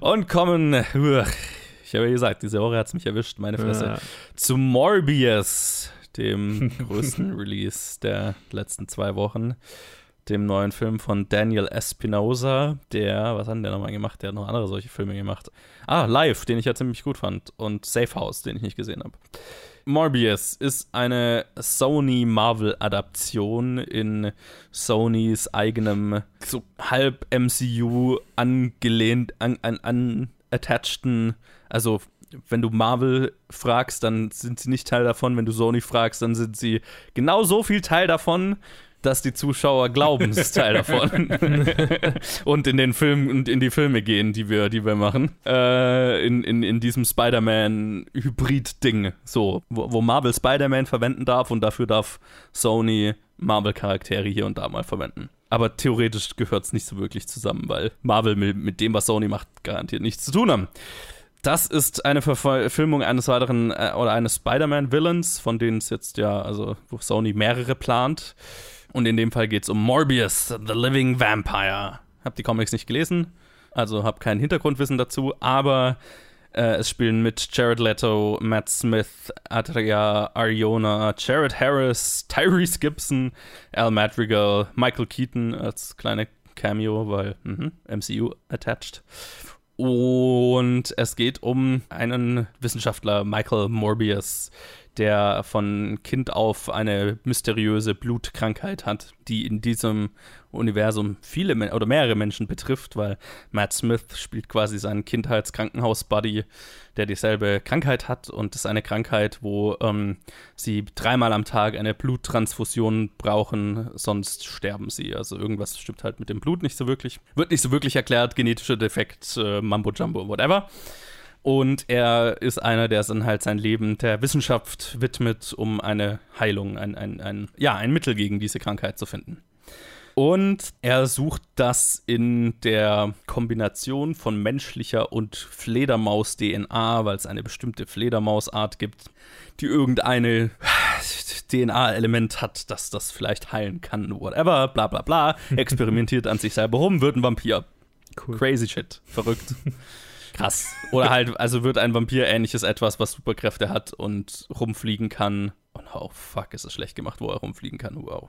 Und kommen, ich habe ja gesagt, diese Woche hat es mich erwischt, meine Fresse, Ja. zu Morbius, dem größten Release der letzten zwei Wochen. Dem neuen Film von Daniel Espinosa, der, was hat denn der nochmal gemacht? Der hat noch andere solche Filme gemacht. Ah, Live, den ich ja ziemlich gut fand. Und Safe House, den ich nicht gesehen habe. Morbius ist eine Sony-Marvel-Adaption in Sonys eigenem, so. halb MCU angelehnt, an, an, an attacheden, also wenn du Marvel fragst, dann sind sie nicht Teil davon, wenn du Sony fragst, dann sind sie genau so viel Teil davon, dass die Zuschauer glauben, es ist Teil davon. und in den Filmen und in die Filme gehen, die wir, die wir machen. Äh, in, in, in diesem Spider-Man-Hybrid-Ding. So, wo, wo Marvel Spider-Man verwenden darf und dafür darf Sony Marvel-Charaktere hier und da mal verwenden. Aber theoretisch gehört es nicht so wirklich zusammen, weil Marvel mit, mit dem, was Sony macht, garantiert nichts zu tun haben. Das ist eine Verfilmung eines weiteren äh, oder eines Spider-Man-Villains, von denen es jetzt ja, also wo Sony mehrere plant. Und in dem Fall geht es um Morbius, The Living Vampire. Hab die Comics nicht gelesen, also habe kein Hintergrundwissen dazu, aber äh, es spielen mit Jared Leto, Matt Smith, Adria Arjona, Jared Harris, Tyrese Gibson, Al Madrigal, Michael Keaton als kleine Cameo, weil mhm, MCU attached. Und es geht um einen Wissenschaftler, Michael Morbius, der von Kind auf eine mysteriöse Blutkrankheit hat, die in diesem Universum viele oder mehrere Menschen betrifft, weil Matt Smith spielt quasi seinen Kindheitskrankenhaus-Buddy, der dieselbe Krankheit hat und das ist eine Krankheit, wo ähm, sie dreimal am Tag eine Bluttransfusion brauchen, sonst sterben sie. Also irgendwas stimmt halt mit dem Blut nicht so wirklich. Wird nicht so wirklich erklärt, genetischer Defekt, äh, Mambo Jumbo, whatever. Und er ist einer, der dann halt sein Leben der Wissenschaft widmet, um eine Heilung, ein, ein, ein, ja, ein Mittel gegen diese Krankheit zu finden. Und er sucht das in der Kombination von menschlicher und Fledermaus-DNA, weil es eine bestimmte Fledermausart gibt, die irgendeine DNA-Element hat, das das vielleicht heilen kann, whatever, bla bla bla. Experimentiert an sich selber rum, wird ein Vampir. Cool. Crazy shit. Verrückt. Krass. Oder halt, also wird ein Vampir ähnliches etwas, was Superkräfte hat und rumfliegen kann. Und oh fuck, ist es schlecht gemacht, wo er rumfliegen kann. Wow.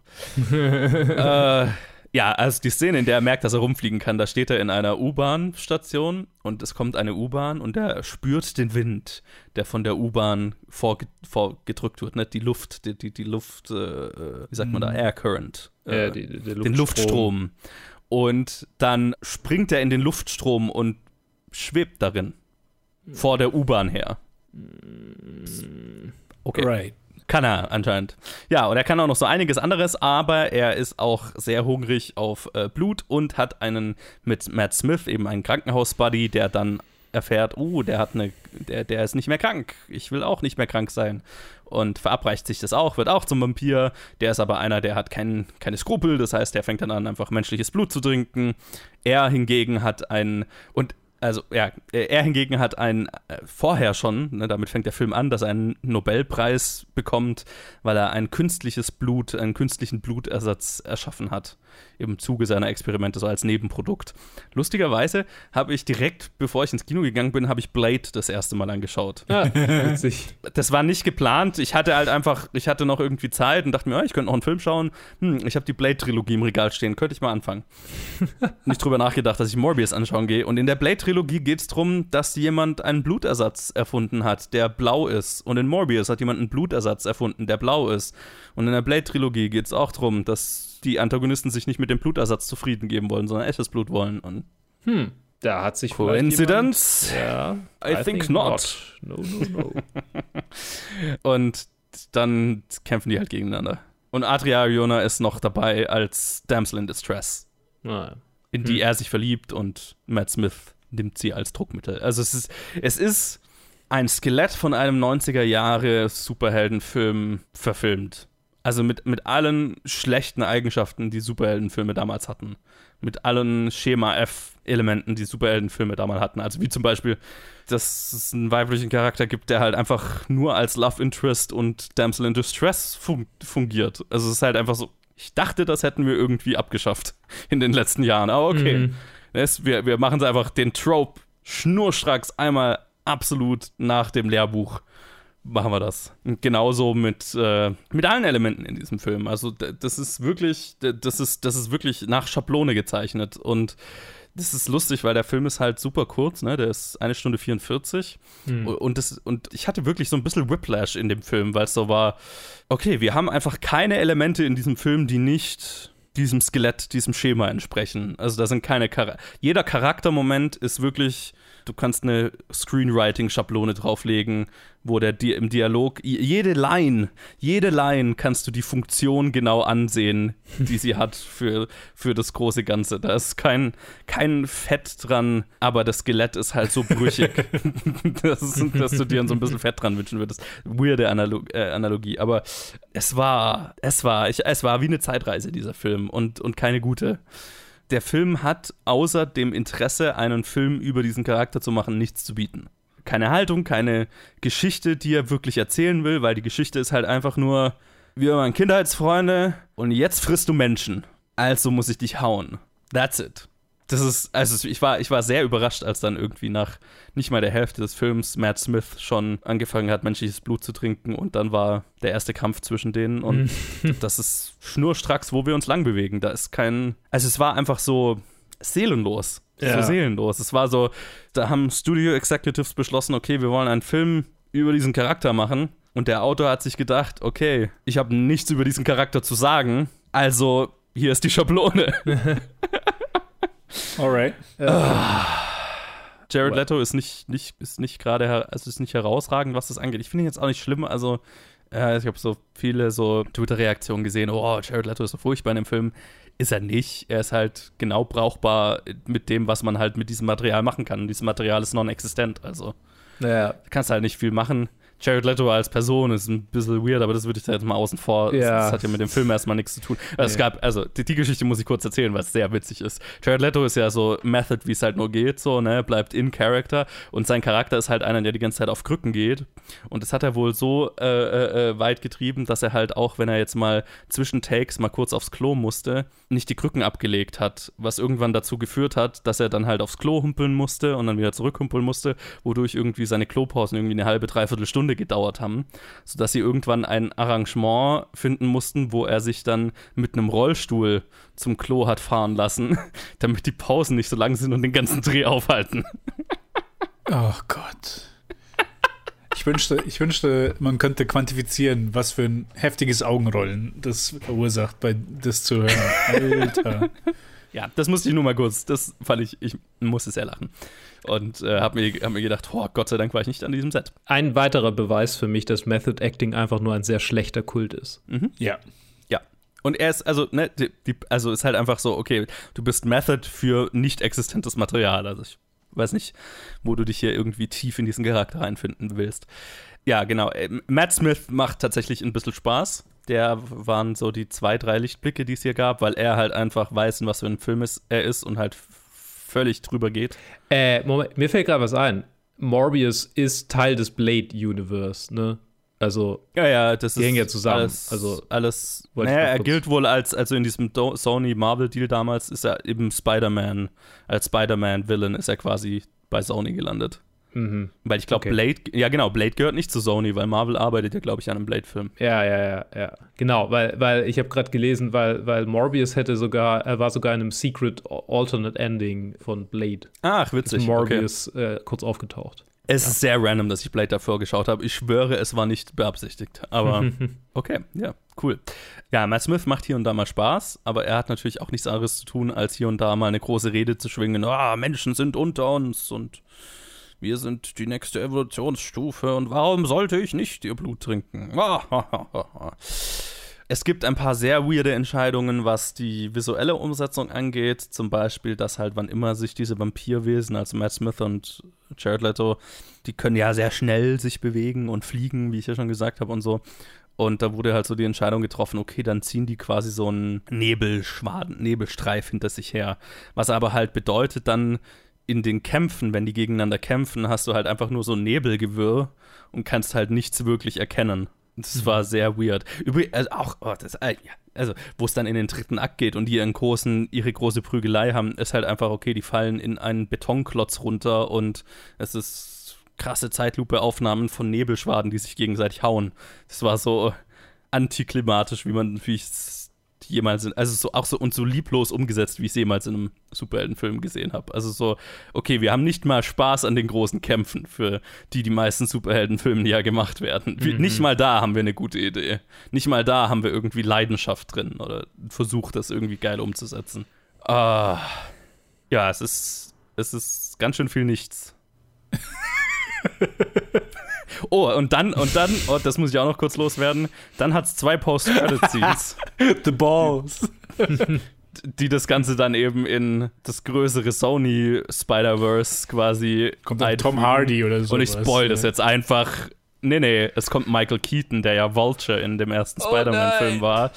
äh, ja, also die Szene, in der er merkt, dass er rumfliegen kann, da steht er in einer U-Bahn-Station und es kommt eine U-Bahn und er spürt den Wind, der von der U-Bahn vorge vorgedrückt wird, ne? Die Luft, die, die, die Luft, äh, wie sagt man da, Mhm. Air Current. Ja, Äh, die- der den Luftstrom. Luftstrom. Und dann springt er in den Luftstrom und schwebt darin. Vor der U-Bahn her. Okay. Right. Kann er anscheinend. Ja, und er kann auch noch so einiges anderes, aber er ist auch sehr hungrig auf äh, Blut und hat einen mit Matt Smith, eben einen Krankenhausbuddy, der dann erfährt, oh, der hat eine, der, der ist nicht mehr krank. Ich will auch nicht mehr krank sein. Und verabreicht sich das auch, wird auch zum Vampir. Der ist aber einer, der hat kein, keine Skrupel, das heißt, der fängt dann an, einfach menschliches Blut zu trinken. Er hingegen hat ein, und also ja, er hingegen hat einen äh, vorher schon, ne, damit fängt der Film an, dass er einen Nobelpreis bekommt, weil er ein künstliches Blut, einen künstlichen Blutersatz erschaffen hat im Zuge seiner Experimente, so als Nebenprodukt. Lustigerweise habe ich direkt, bevor ich ins Kino gegangen bin, habe ich Blade das erste Mal angeschaut. Ah, witzig. Das war nicht geplant. Ich hatte halt einfach, ich hatte noch irgendwie Zeit und dachte mir, ah, ich könnte noch einen Film schauen. Hm, ich habe die Blade-Trilogie im Regal stehen, könnte ich mal anfangen. nicht drüber nachgedacht, dass ich Morbius anschauen gehe. Und in der Blade-Trilogie geht es darum, dass jemand einen Blutersatz erfunden hat, der blau ist. Und in Morbius hat jemand einen Blutersatz erfunden, der blau ist. Und in der Blade-Trilogie geht es auch darum, dass die Antagonisten sich nicht mit dem Blutersatz zufrieden geben wollen, sondern echtes Blut wollen. Und Hm, da hat sich Coincidence? Ja, I, think, not. No, no, no. Und dann kämpfen die halt gegeneinander. Und Adria Arjona ist noch dabei als Damsel in Distress, Ah, ja. in die Hm. er sich verliebt und Matt Smith nimmt sie als Druckmittel. Also es ist, es ist ein Skelett von einem 90er Jahre Superheldenfilm verfilmt. Also mit, mit allen schlechten Eigenschaften, die Superheldenfilme damals hatten. Mit allen Schema F-Elementen, die Superheldenfilme damals hatten. Also wie zum Beispiel, dass es einen weiblichen Charakter gibt, der halt einfach nur als Love Interest und Damsel in Distress fun fungiert. Also es ist halt einfach so. Ich dachte, das hätten wir irgendwie abgeschafft in den letzten Jahren. Aber okay. Mhm. Es, wir wir machen es einfach den Trope schnurstracks einmal absolut nach dem Lehrbuch machen wir das. Und genauso mit, äh, mit allen Elementen in diesem Film. Also das ist wirklich, das ist, das ist wirklich nach Schablone gezeichnet. Und das ist lustig, weil der Film ist halt super kurz, ne? Der ist eine Stunde 44. Hm. Und, das, und ich hatte wirklich so ein bisschen Whiplash in dem Film, weil es so war, okay, wir haben einfach keine Elemente in diesem Film, die nicht diesem Skelett, diesem Schema entsprechen. Also da sind keine Char Jeder Charaktermoment ist wirklich, du kannst eine Screenwriting-Schablone drauflegen, wo der Di im Dialog, jede Line, jede Line kannst du die Funktion genau ansehen, die sie hat für, für das große Ganze. Da ist kein, kein Fett dran, aber das Skelett ist halt so brüchig, dass, dass du dir so ein bisschen Fett dran wünschen würdest. Weirde Analog äh, Analogie, aber es war, es war, ich, es war wie eine Zeitreise, dieser Film, und, und keine gute der Film hat außer dem Interesse, einen Film über diesen Charakter zu machen, nichts zu bieten. Keine Haltung, keine Geschichte, die er wirklich erzählen will, weil die Geschichte ist halt einfach nur, wir waren Kindheitsfreunde und jetzt frisst du Menschen. Also muss ich dich hauen. That's it das ist, also ich war, ich war sehr überrascht, als dann irgendwie nach nicht mal der Hälfte des Films Matt Smith schon angefangen hat, menschliches Blut zu trinken und dann war der erste Kampf zwischen denen und Mhm. das ist schnurstracks, wo wir uns lang bewegen. Da ist kein, also es war einfach so seelenlos. Ja. So seelenlos. Es war so, da haben Studio Executives beschlossen, okay, wir wollen einen Film über diesen Charakter machen und der Autor hat sich gedacht, okay, ich habe nichts über diesen Charakter zu sagen, also hier ist die Schablone. Alright. Jared Leto ist nicht, nicht, ist nicht gerade, also ist nicht herausragend, was das angeht. Ich finde ihn jetzt auch nicht schlimm, also äh, ich habe so viele so Twitter-Reaktionen gesehen, oh, Jared Leto ist so furchtbar in dem Film. Ist er nicht. Er ist halt genau brauchbar mit dem, was man halt mit diesem Material machen kann. Und dieses Material ist non-existent, also Naja. da kannst du halt nicht viel machen. Jared Leto als Person ist ein bisschen weird, aber das würde ich da jetzt mal außen vor. Das, Ja. das hat ja mit dem Film erstmal nichts zu tun. Also Es gab, also die, die Geschichte muss ich kurz erzählen, weil es sehr witzig ist. Jared Leto ist ja so Method, wie es halt nur geht, so, ne, bleibt in Character und sein Charakter ist halt einer, der die ganze Zeit auf Krücken geht. Und das hat er wohl so äh, äh, äh, weit getrieben, dass er halt auch, wenn er jetzt mal zwischen Takes mal kurz aufs Klo musste, nicht die Krücken abgelegt hat, was irgendwann dazu geführt hat, dass er dann halt aufs Klo humpeln musste und dann wieder zurückhumpeln musste, wodurch irgendwie seine Klopausen irgendwie eine halbe, dreiviertel Stunde gedauert haben, sodass sie irgendwann ein Arrangement finden mussten, wo er sich dann mit einem Rollstuhl zum Klo hat fahren lassen, damit die Pausen nicht so lang sind und den ganzen Dreh aufhalten. Oh Gott. Ich wünschte, ich wünschte, man könnte quantifizieren, was für ein heftiges Augenrollen das verursacht, bei das zu hören. Alter. Ja, das musste ich nur mal kurz. Das fand ich, ich musste sehr lachen. Und äh, habe mir, hab mir gedacht, oh, Gott sei Dank war ich nicht an diesem Set. Ein weiterer Beweis für mich, dass Method Acting einfach nur ein sehr schlechter Kult ist. Mhm. Ja. Ja. Und er ist, also, ne, die, die, also ist halt einfach so, okay, du bist Method für nicht existentes Material. Also ich weiß nicht, wo du dich hier irgendwie tief in diesen Charakter reinfinden willst. Ja, genau. äh, Matt Smith macht tatsächlich ein bisschen Spaß. Der waren so die zwei, drei Lichtblicke, die es hier gab, weil er halt einfach weiß, in was für ein Film es, er ist und halt völlig drüber geht. Äh, Moment, mir fällt gerade was ein. Morbius ist Teil des Blade-Universe, ne? Also, Ja, ja, das die ist hängen ja zusammen. Alles, also, alles. wollte ich Naja, er gilt wohl als, also in diesem Do Sony Marvel Deal damals ist er eben Spider-Man, als Spider-Man-Villain ist er quasi bei Sony gelandet. Mhm. Weil ich glaube, Okay. Blade, ja genau, Blade gehört nicht zu Sony, weil Marvel arbeitet ja, glaube ich, an einem Blade-Film. Ja, ja, ja, ja. Genau, weil, weil ich habe gerade gelesen, weil, weil Morbius hätte sogar, er war sogar in einem Secret Alternate Ending von Blade. Ach, witzig. Ist Morbius äh, kurz aufgetaucht. Es ist sehr random, dass ich Blade davor geschaut habe. Ich schwöre, es war nicht beabsichtigt. Aber okay, ja, cool. Ja, Matt Smith macht hier und da mal Spaß, aber er hat natürlich auch nichts anderes zu tun, als hier und da mal eine große Rede zu schwingen. Ah, Menschen sind unter uns und wir sind die nächste Evolutionsstufe und warum sollte ich nicht ihr Blut trinken? Es gibt ein paar sehr weirde Entscheidungen, was die visuelle Umsetzung angeht. Zum Beispiel, dass halt, wann immer sich diese Vampirwesen, also Matt Smith und Jared Leto, die können ja sehr schnell sich bewegen und fliegen, wie ich ja schon gesagt habe und so. Und da wurde halt so die Entscheidung getroffen, okay, dann ziehen die quasi so einen Nebelschwaden, Nebelstreif hinter sich her. Was aber halt bedeutet dann in den Kämpfen, wenn die gegeneinander kämpfen, hast du halt einfach nur so ein Nebelgewirr und kannst halt nichts wirklich erkennen. Das war sehr weird. Übrigens, also auch, oh, das, äh, also wo es dann in den dritten Akt geht und die ihren großen, ihre große Prügelei haben, ist halt einfach, okay, die fallen in einen Betonklotz runter und es ist krasse Zeitlupe-Aufnahmen von Nebelschwaden, die sich gegenseitig hauen. Das war so antiklimatisch, wie man, wie ich es jemals, in, also so auch so und so lieblos umgesetzt, wie ich es jemals in einem Superheldenfilm gesehen habe. Also so, okay, wir haben nicht mal Spaß an den großen Kämpfen, für die die meisten Superheldenfilme ja gemacht werden. Mhm. Nicht mal da haben wir eine gute Idee. Nicht mal da haben wir irgendwie Leidenschaft drin oder versucht, das irgendwie geil umzusetzen. Ah, ja, es ist, es ist ganz schön viel nichts. Oh, und dann, und dann, oh, das muss ich auch noch kurz loswerden, dann hat es zwei Post-Credit-Scenes. The Balls. die das Ganze dann eben in das größere Sony Spider-Verse quasi Kommt dann Tom Hardy oder so. Und ich spoil das jetzt einfach. Nee, nee, es kommt Michael Keaton, der ja Vulture in dem ersten Oh Spider-Man-Film war.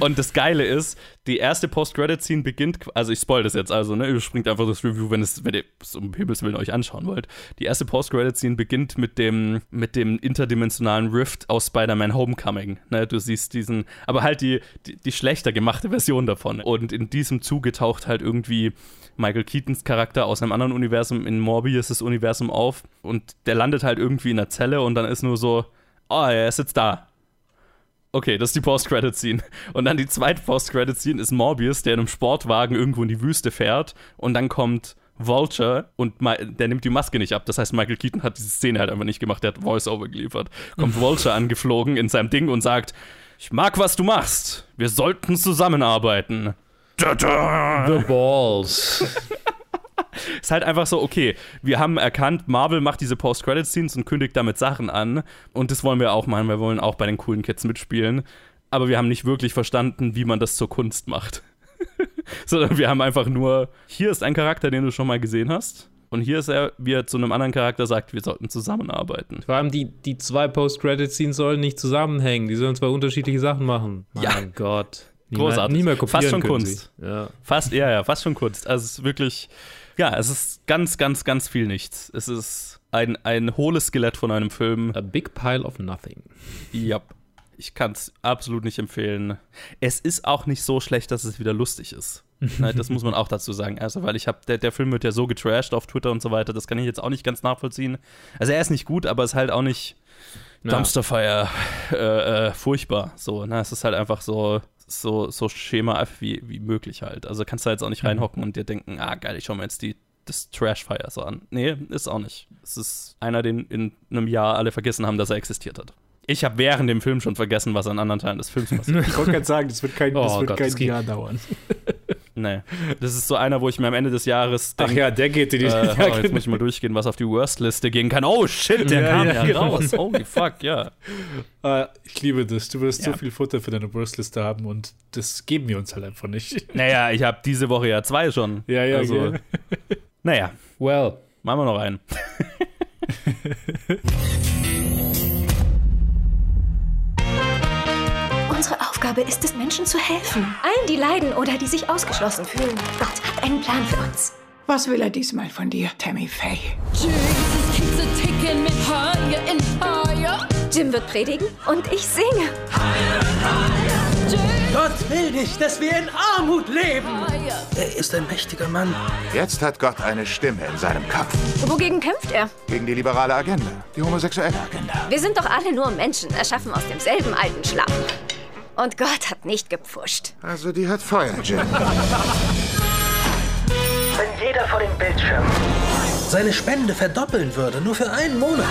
Und das Geile ist, die erste Post-Credit-Scene beginnt, also ich spoil das jetzt also, ne, überspringt einfach das Review, wenn, es, wenn ihr es um Himmels Willen euch anschauen wollt. Die erste Post-Credit-Scene beginnt mit dem, mit dem interdimensionalen Rift aus Spider-Man Homecoming. Ne, du siehst diesen, aber halt die, die, die schlechter gemachte Version davon. Und in diesem Zuge taucht halt irgendwie Michael Keatons Charakter aus einem anderen Universum in Morbius' Universum auf und der landet halt irgendwie in einer Zelle und dann ist nur so, oh, er ist jetzt da. Okay, das ist die Post-Credit-Scene. Und dann die zweite Post-Credit-Scene ist Morbius, der in einem Sportwagen irgendwo in die Wüste fährt. Und dann kommt Vulture und der nimmt die Maske nicht ab. Das heißt, Michael Keaton hat diese Szene halt einfach nicht gemacht. Der hat Voice-Over geliefert. Kommt Vulture angeflogen in seinem Ding und sagt: Ich mag, was du machst. Wir sollten zusammenarbeiten. The Balls. ist halt einfach so, okay, wir haben erkannt, Marvel macht diese Post-Credit-Scenes und kündigt damit Sachen an. Und das wollen wir auch machen. Wir wollen auch bei den coolen Kids mitspielen. Aber wir haben nicht wirklich verstanden, wie man das zur Kunst macht. Sondern wir haben einfach nur, hier ist ein Charakter, den du schon mal gesehen hast. Und hier ist er, wie er zu einem anderen Charakter sagt, wir sollten zusammenarbeiten. Vor allem die, die zwei Post-Credit-Scenes sollen nicht zusammenhängen. Die sollen zwei unterschiedliche Sachen machen. Mein ja. Gott. Großartig. Nie mehr kopieren fast schon Kunst. Ja. Fast, ja, ja, fast schon Kunst. Also es ist wirklich, ja, es ist ganz, ganz, ganz viel nichts. Es ist ein, ein hohles Skelett von einem Film. A big pile of nothing. Ja. Ich kann es absolut nicht empfehlen. Es ist auch nicht so schlecht, dass es wieder lustig ist. Nein, das muss man auch dazu sagen. Also, weil ich habe, der, der Film wird ja so getrashed auf Twitter und so weiter, das kann ich jetzt auch nicht ganz nachvollziehen. Also, er ist nicht gut, aber ist halt auch nicht Ja. Dumpsterfire äh, äh, furchtbar. So, ne? Es ist halt einfach so, so, so Schema wie, wie möglich halt. Also kannst du jetzt auch nicht Mhm. reinhocken und dir denken, ah geil, ich schau mir jetzt die das Trashfire so an. Nee, ist auch nicht. Es ist einer, den in einem Jahr alle vergessen haben, dass er existiert hat. Ich habe während dem Film schon vergessen, was an anderen Teilen des Films passiert. Ich wollte gerade sagen, das wird kein, das Oh wird Gott, kein Jahr dauern. Nee. Das ist so einer, wo ich mir am Ende des Jahres Ach denk, ja, der geht in die- Äh, oh, jetzt genau. muss ich mal durchgehen, was auf die Worst-Liste gehen kann. Oh shit, der Ja, kam ja, ja, raus. Holy fuck, ja. Äh, ich liebe das. Du wirst Ja. so viel Futter für deine Wurstliste haben und das geben wir uns halt einfach nicht. Naja, ich habe diese Woche ja zwei schon. Ja, ja, also, okay. Naja. Well. Machen wir noch einen. Unsere Aufgabe ist es, Menschen zu helfen. Allen, die leiden oder die sich ausgeschlossen fühlen. Gott hat einen Plan für uns. Was will er diesmal von dir, Tammy Faye? Jim wird predigen und ich singe. Gott will nicht, dass wir in Armut leben. Er ist ein mächtiger Mann. Jetzt hat Gott eine Stimme in seinem Kopf. Wogegen kämpft er? Gegen die liberale Agenda. Die homosexuelle Agenda. Wir sind doch alle nur Menschen, erschaffen aus demselben alten Schlamm. Und Gott hat nicht gepfuscht. Also die hat Feuer, Jim. Wenn jeder vor dem Bildschirm seine Spende verdoppeln würde, nur für einen Monat.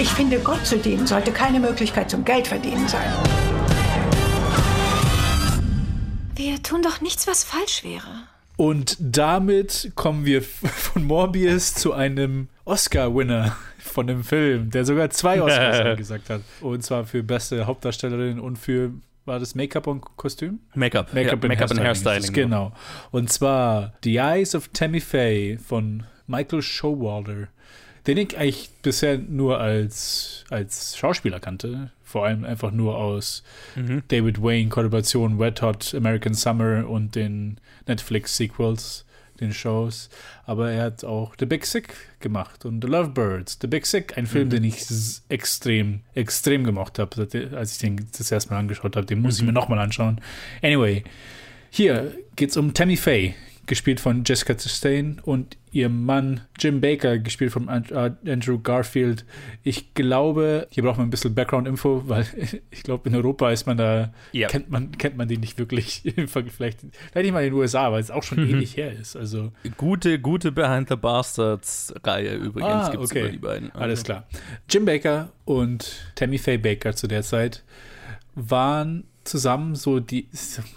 Ich finde, Gott zu dienen sollte keine Möglichkeit zum Geldverdienen sein. Wir tun doch nichts, was falsch wäre. Und damit kommen wir von Morbius zu einem Oscar-Winner von dem Film, der sogar zwei Oscars gesagt hat. Und zwar für beste Hauptdarstellerin und für, war das Make-up und Kostüm? Make-up. Make-up Ja, and Hairstyling. Hairstyling, Genau. Und zwar The Eyes of Tammy Faye von Michael Showalter, den ich eigentlich bisher nur als, als Schauspieler kannte. Vor allem einfach nur aus Mhm. David Wayne Kollaboration Wet Hot American Summer und den Netflix-Sequels. Den Shows. Aber er hat auch The Big Sick gemacht und The Lovebirds. The Big Sick, ein Film, Mhm. den ich extrem, extrem gemocht habe, als ich den das erste Mal angeschaut habe. Den muss ich Mhm. mir nochmal anschauen. Anyway, hier geht es um Tammy Faye, gespielt von Jessica Chastain und ihrem Mann Jim Baker, gespielt von äh, Andrew Garfield. Ich glaube, hier braucht man ein bisschen Background-Info, weil ich glaube, in Europa ist man da, Ja. kennt, man, kennt man die nicht wirklich. Vielleicht, vielleicht nicht mal in den USA, weil es auch schon Mhm. ewig her ist. Also, Gute, gute Behind the Bastards-Reihe übrigens ah, gibt's okay. über die beiden. Also, Alles klar. Jim Baker und Tammy Faye Baker zu der Zeit waren zusammen so die,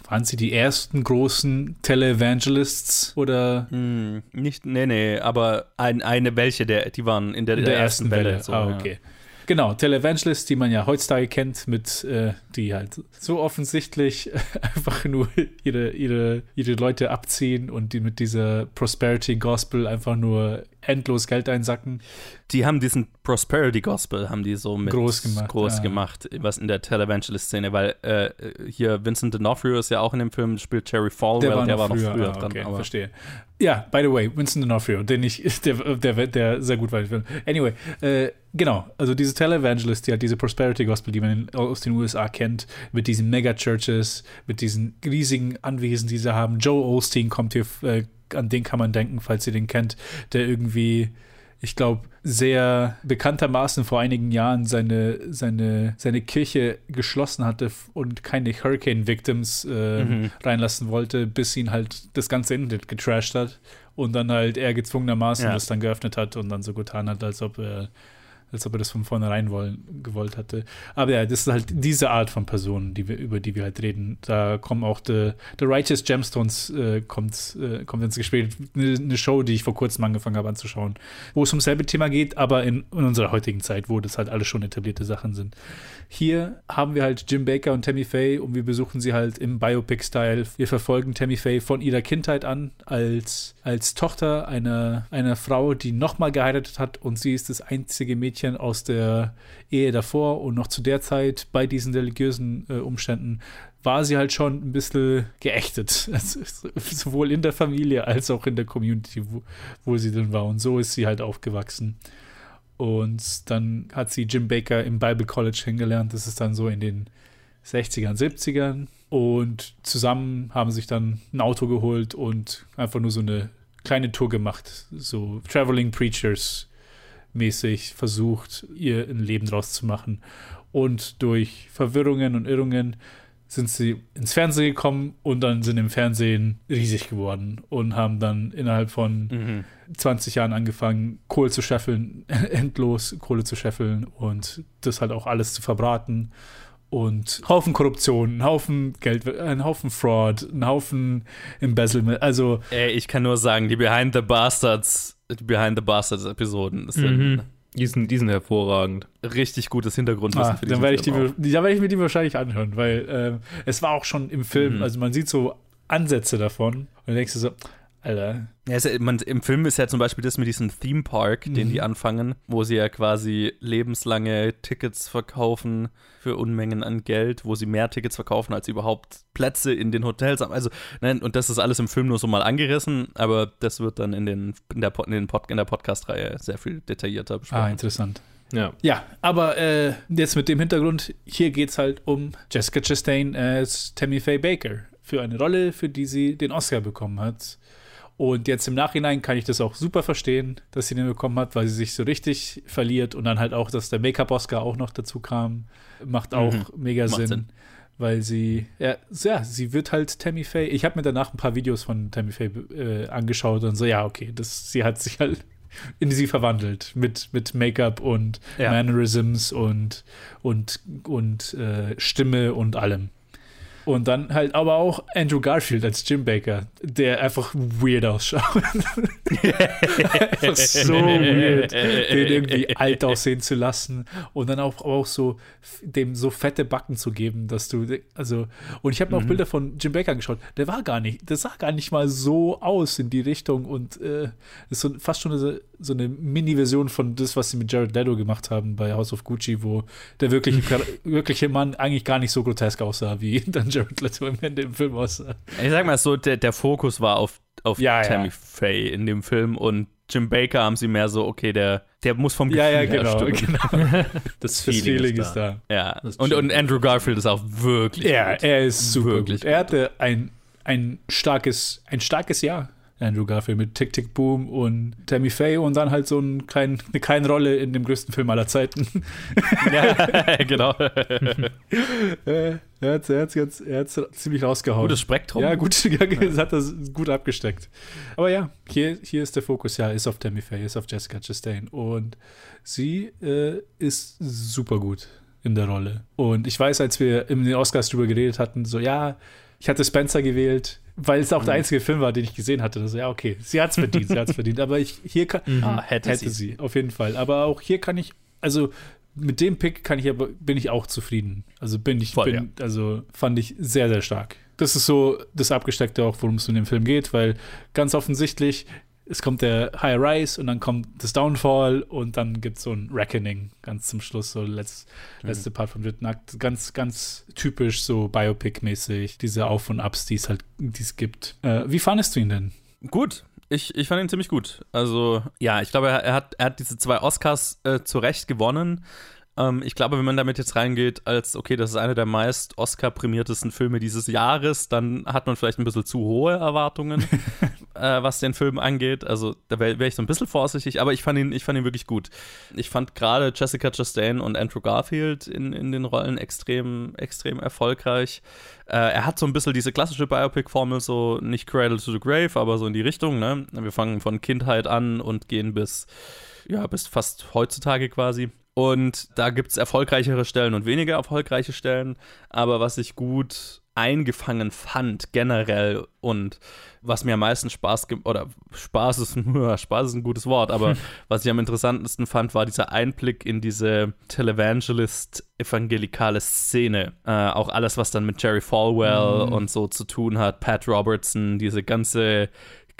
waren sie die ersten großen Televangelists oder Hm, nicht, nee, nee, aber ein, eine welche, der, die waren in der, in der, ersten Welle. so, ah, ja. okay. Genau, Televangelists, die man ja heutzutage kennt, mit, äh, die halt so offensichtlich einfach nur ihre, ihre, ihre Leute abziehen und die mit dieser Prosperity Gospel einfach nur endlos Geld einsacken. Die haben diesen Prosperity Gospel, haben die so mit Groß gemacht, groß ja. gemacht was in der Televangelist-Szene, weil äh, hier Vincent D'Onofrio ist ja auch in dem Film, spielt Jerry Falwell, der war, noch früher, ah, dran. Okay, aber verstehe. Ja, by the way, Winston D'Onofrio, den ich, der, der, der sehr gut war im Film. Anyway, äh, genau, also diese Televangelist, die hat diese Prosperity Gospel, die man in, aus den USA kennt, mit diesen Mega-Churches, mit diesen riesigen Anwesen, die sie haben. Joe Osteen kommt hier, äh, an den kann man denken, falls ihr den kennt, der irgendwie ich glaube, sehr bekanntermaßen vor einigen Jahren seine, seine, seine Kirche geschlossen hatte und keine Hurricane-Victims äh, Mhm. reinlassen wollte, bis ihn halt das ganze Internet getrashed hat und dann halt er gezwungenermaßen Ja. das dann geöffnet hat und dann so getan hat, als ob er als ob er das von vornherein wollen, gewollt hatte. Aber ja, das ist halt diese Art von Personen, die wir, über die wir halt reden. Da kommen auch The, The Righteous Gemstones äh, kommt, äh, kommt ins Gespräch. Eine, eine Show, die ich vor kurzem angefangen habe anzuschauen, wo es um selbe Thema geht, aber in, in unserer heutigen Zeit, wo das halt alles schon etablierte Sachen sind. Hier haben wir halt Jim Baker und Tammy Faye und wir besuchen sie halt im Biopic-Style. Wir verfolgen Tammy Faye von ihrer Kindheit an als, als Tochter einer, einer Frau, die nochmal geheiratet hat und sie ist das einzige Mädchen aus der Ehe davor und noch zu der Zeit bei diesen religiösen äh, Umständen war sie halt schon ein bisschen geächtet. Also, sowohl in der Familie als auch in der Community, wo, wo sie dann war. Und so ist sie halt aufgewachsen. Und dann hat sie Jim Baker im Bible College kennengelernt. Das ist dann so in den 60ern, 70ern. Und zusammen haben sich dann ein Auto geholt und einfach nur so eine kleine Tour gemacht. So Traveling Preachers mäßig versucht, ihr ein Leben draus zu machen. Und durch Verwirrungen und Irrungen sind sie ins Fernsehen gekommen und dann sind im Fernsehen riesig geworden und haben dann innerhalb von Mhm. 20 Jahren angefangen, Kohle zu scheffeln, endlos Kohle zu scheffeln und das halt auch alles zu verbraten. Und Haufen Korruption, ein Haufen Geld, ein Haufen Fraud, ein Haufen Embezzlement. Also, Ey, ich kann nur sagen, die Behind the Bastards, die Behind the Bastards Episoden, Mhm. Die sind, die sind hervorragend. richtig gutes Hintergrundwissen ah, für dann diesen werde ich, die, Film auch. da werde ich mir die wahrscheinlich anhören, weil ähm, es war auch schon im Film, Mhm. also man sieht so Ansätze davon und dann denkst du so, Alter, Ja, es, man, Im Film ist ja zum Beispiel das mit diesem Theme Park, den Mhm. die anfangen, wo sie ja quasi lebenslange Tickets verkaufen für Unmengen an Geld, wo sie mehr Tickets verkaufen, als sie überhaupt Plätze in den Hotels haben. Also, nein, und das ist alles im Film nur so mal angerissen, aber das wird dann in, den, in der, in den Pod, in der Podcast-Reihe sehr viel detaillierter besprochen. Ah, interessant. Ja. Ja, aber äh, jetzt mit dem Hintergrund, hier geht es halt um Jessica Chastain als Tammy Faye Baker für eine Rolle, für die sie den Oscar bekommen hat. Und jetzt im Nachhinein kann ich das auch super verstehen, dass sie den bekommen hat, weil sie sich so richtig verliert und dann halt auch, dass der Make-up-Oscar auch noch dazu kam, macht auch Mhm. mega Macht Sinn. Sinn. Weil sie, ja, ja, sie wird halt Tammy Faye. Ich habe mir danach ein paar Videos von Tammy Faye äh, angeschaut und so, ja, okay, das, sie hat sich halt in sie verwandelt mit, mit Make-up und Ja. Mannerisms und, und, und äh, Stimme und allem. Und dann halt aber auch Andrew Garfield als Jim Baker, der einfach weird ausschaut. einfach so weird, den irgendwie alt aussehen zu lassen und dann auch, auch so dem so fette Backen zu geben, dass du, also, und ich habe mir auch Mhm. Bilder von Jim Baker angeschaut, der war gar nicht, der sah gar nicht mal so aus in die Richtung und äh, ist so fast schon eine so eine Mini-Version von das, was sie mit Jared Leto gemacht haben bei House of Gucci, wo der wirkliche, wirkliche Mann eigentlich gar nicht so grotesk aussah, wie dann Jared Leto am Ende im Film aussah. Ich sag mal so, der, der Fokus war auf, auf Ja, Tammy ja. Faye in dem Film und Jim Baker haben sie mehr so, okay, der, der muss vom Gefühl Ja, ja, genau, genau. Das Das Feeling, Feeling ist ist da. da. Ja, und, und. Andrew Garfield ist auch wirklich Ja, gut. er ist super Wirklich gut. Er hatte ein, ein starkes, ein starkes Jahr. Andrew Garfield mit Tick Tick Boom und Tammy Faye und dann halt so ein klein, eine kleine Rolle in dem größten Film aller Zeiten. Ja, genau. Äh, er hat es er hat's ziemlich rausgehauen. Gutes Spektrum. Ja, gut, ja, hat das gut abgesteckt. Aber ja, hier, hier ist der Fokus, ja, ist auf Tammy Faye, ist auf Jessica Chastain. Und sie äh, ist super gut in der Rolle. Und ich weiß, als wir in den Oscars drüber geredet hatten, so, ja, ich hatte Spencer gewählt, weil es auch der einzige Film war, den ich gesehen hatte. So, ja, okay, sie hat es verdient, sie hat es verdient. Aber ich, hier kann, Ah, hätte hätte sie. sie, auf jeden Fall. Aber auch hier kann ich, also mit dem Pick kann ich aber, bin ich auch zufrieden. Also bin ich, Voll, bin, also fand ich sehr, sehr stark. Das ist so das Abgesteckte auch, worum es in dem Film geht, weil ganz offensichtlich, es kommt der High Rise und dann kommt das Downfall und dann gibt es so ein Reckoning ganz zum Schluss, so letz, letzte Part vom dritten Akt. Ganz, ganz typisch so Biopic-mäßig, diese Auf- und Abs, die es halt, die es gibt. Äh, wie fandest du ihn denn? Gut. Ich, ich fand ihn ziemlich gut. Also, ja, ich glaube, er, er, hat, er hat diese zwei Oscars äh, zu Recht gewonnen. Ähm, ich glaube, wenn man damit jetzt reingeht, als, okay, das ist einer der meist Oscar-prämiertesten Filme dieses Jahres, dann hat man vielleicht ein bisschen zu hohe Erwartungen, äh, was den Film angeht. Also, da wäre wär ich so ein bisschen vorsichtig, aber ich fand ihn, ich fand ihn wirklich gut. Ich fand gerade Jessica Chastain und Andrew Garfield in, in den Rollen extrem, extrem erfolgreich. Äh, er hat so ein bisschen diese klassische Biopic-Formel, so nicht Cradle to the Grave, aber so in die Richtung. Ne? Wir fangen von Kindheit an und gehen bis, ja, bis fast heutzutage quasi. Und da gibt es erfolgreichere Stellen und weniger erfolgreiche Stellen. Aber was ich gut eingefangen fand, generell, und was mir am meisten Spaß ge- oder Spaß ist, Spaß ist ein gutes Wort, aber was ich am interessantesten fand, war dieser Einblick in diese Televangelist evangelikale Szene. Äh, auch alles, was dann mit Jerry Falwell Mhm. und so zu tun hat, Pat Robertson, diese ganze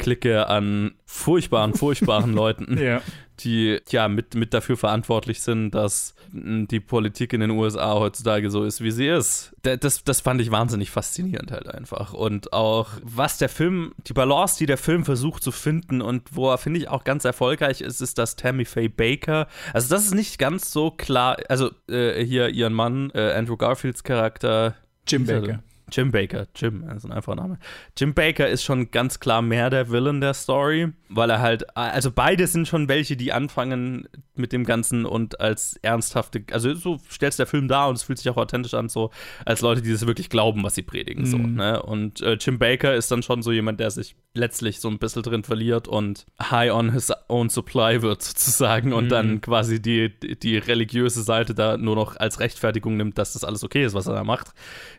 Clique an furchtbaren, furchtbaren Leuten, Ja. die ja mit, mit dafür verantwortlich sind, dass mh, die Politik in den USA heutzutage so ist, wie sie ist. Da- Das, das fand ich wahnsinnig faszinierend halt einfach. Und auch, was der Film, die Balance, die der Film versucht zu finden und wo er, finde ich, auch ganz erfolgreich ist, ist, dass Tammy Faye Baker, also das ist nicht ganz so klar, also äh, hier ihren Mann, äh, Andrew Garfields Charakter, Jim er Baker. Jim Baker, Jim, das ist ein einfacher Name. Jim Baker ist schon ganz klar mehr der Villain der Story, weil er halt, also beide sind schon welche, die anfangen mit dem Ganzen und als ernsthafte, also so stellst der Film dar und es fühlt sich auch authentisch an, so als Leute, die das wirklich glauben, was sie predigen, so, Mhm. ne? Und äh, Jim Baker ist dann schon so jemand, der sich letztlich so ein bisschen drin verliert und high on his own supply wird sozusagen und Mhm. dann quasi die, die religiöse Seite da nur noch als Rechtfertigung nimmt, dass das alles okay ist, was er da macht.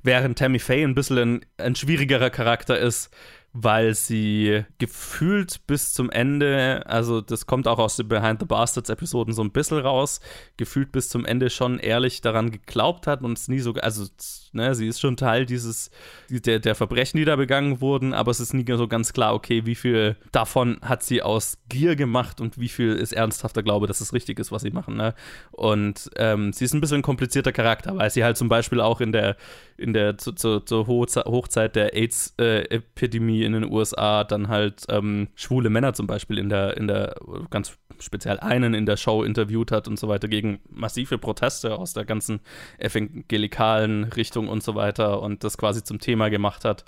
Während Tammy Faye ein bisschen ein, ein schwierigerer Charakter ist, weil sie gefühlt bis zum Ende, also das kommt auch aus den Behind the Bastards Episoden so ein bisschen raus, gefühlt bis zum Ende schon ehrlich daran geglaubt hat und es nie so, also ne, sie ist schon Teil dieses, der, der Verbrechen, die da begangen wurden, aber es ist nie so ganz klar, okay, wie viel davon hat sie aus Gier gemacht und wie viel ist ernsthafter Glaube, dass es richtig ist, was sie machen, ne? Und ähm, sie ist ein bisschen ein komplizierter Charakter, weil sie halt zum Beispiel auch in der, in der, zu, zu, Hochzeit der AIDS-Epidemie in den USA dann halt ähm, schwule Männer zum Beispiel in der, in der, ganz speziell einen in der Show interviewt hat und so weiter gegen massive Proteste aus der ganzen evangelikalen Richtung und so weiter und das quasi zum Thema gemacht hat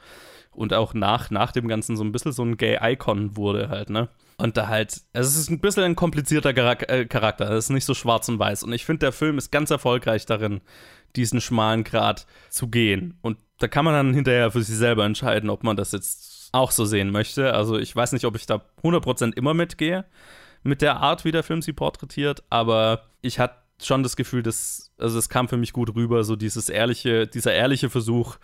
und auch nach, nach dem Ganzen so ein bisschen so ein Gay-Icon wurde halt, ne? Und da halt, also es ist ein bisschen ein komplizierter äh, Charakter, es ist nicht so schwarz und weiß. Und ich finde, der Film ist ganz erfolgreich darin, diesen schmalen Grad zu gehen. Und da kann man dann hinterher für sich selber entscheiden, ob man das jetzt auch so sehen möchte. Also ich weiß nicht, ob ich da 100% immer mitgehe mit der Art, wie der Film sie porträtiert, aber ich hatte schon das Gefühl, dass, also es kam für mich gut rüber, so dieses ehrliche, dieser ehrliche Versuch,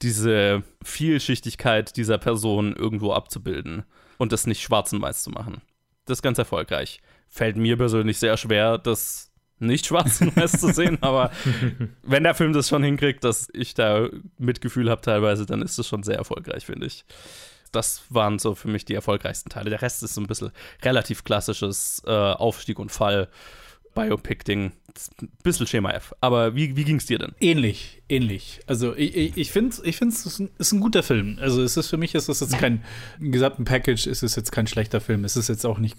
diese Vielschichtigkeit dieser Person irgendwo abzubilden und das nicht schwarz und weiß zu machen. Das ist ganz erfolgreich. Fällt mir persönlich sehr schwer, das nicht schwarz und weiß zu sehen, aber wenn der Film das schon hinkriegt, dass ich da Mitgefühl habe teilweise, dann ist das schon sehr erfolgreich, finde ich. das waren so für mich die erfolgreichsten Teile. Der Rest ist so ein bisschen relativ klassisches äh, Aufstieg und Fall. Biopic-Ding. Ein bisschen Schema F. Aber wie, wie ging es dir denn? Ähnlich, ähnlich. Also ich, ich, ich finde, ich find, es ist ein, ist ein guter Film. Also es ist für mich ist es jetzt kein im gesamten Package ist es jetzt kein schlechter Film. Es ist jetzt auch nicht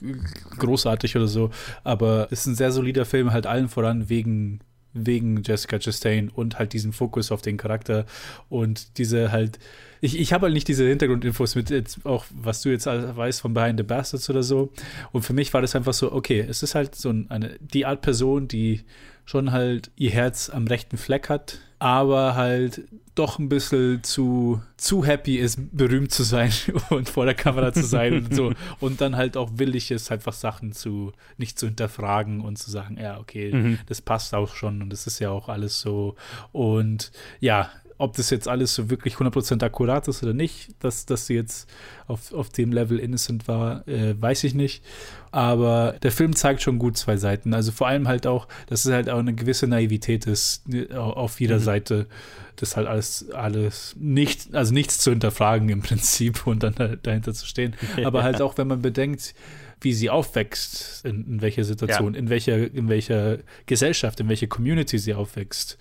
großartig oder so, aber es ist ein sehr solider Film, halt allen voran wegen wegen Jessica Chastain und halt diesen Fokus auf den Charakter und diese halt ich, ich habe halt nicht diese Hintergrundinfos mit jetzt auch, was du jetzt weißt von Behind the Bastards oder so. Und für mich war das einfach so, okay, es ist halt so eine, die Art Person, die schon halt ihr Herz am rechten Fleck hat, aber halt doch ein bisschen zu, zu happy ist, berühmt zu sein und vor der Kamera zu sein und so. Und dann halt auch willig ist, einfach Sachen zu, nicht zu hinterfragen und zu sagen, ja, okay, Mhm. das passt auch schon und das ist ja auch alles so. Und ja, ob das jetzt alles so wirklich 100% akkurat ist oder nicht, dass, dass sie jetzt auf, auf dem Level innocent war, äh, weiß ich nicht. Aber der Film zeigt schon gut zwei Seiten. Also vor allem halt auch, dass es halt auch eine gewisse Naivität ist äh, auf jeder Mhm. Seite. Das halt alles, alles nicht, also nichts zu hinterfragen im Prinzip und dann halt dahinter zu stehen. Aber halt auch, wenn man bedenkt, wie sie aufwächst, in, in welcher Situation, Ja. in welcher, in welcher Gesellschaft, in welcher Community sie aufwächst.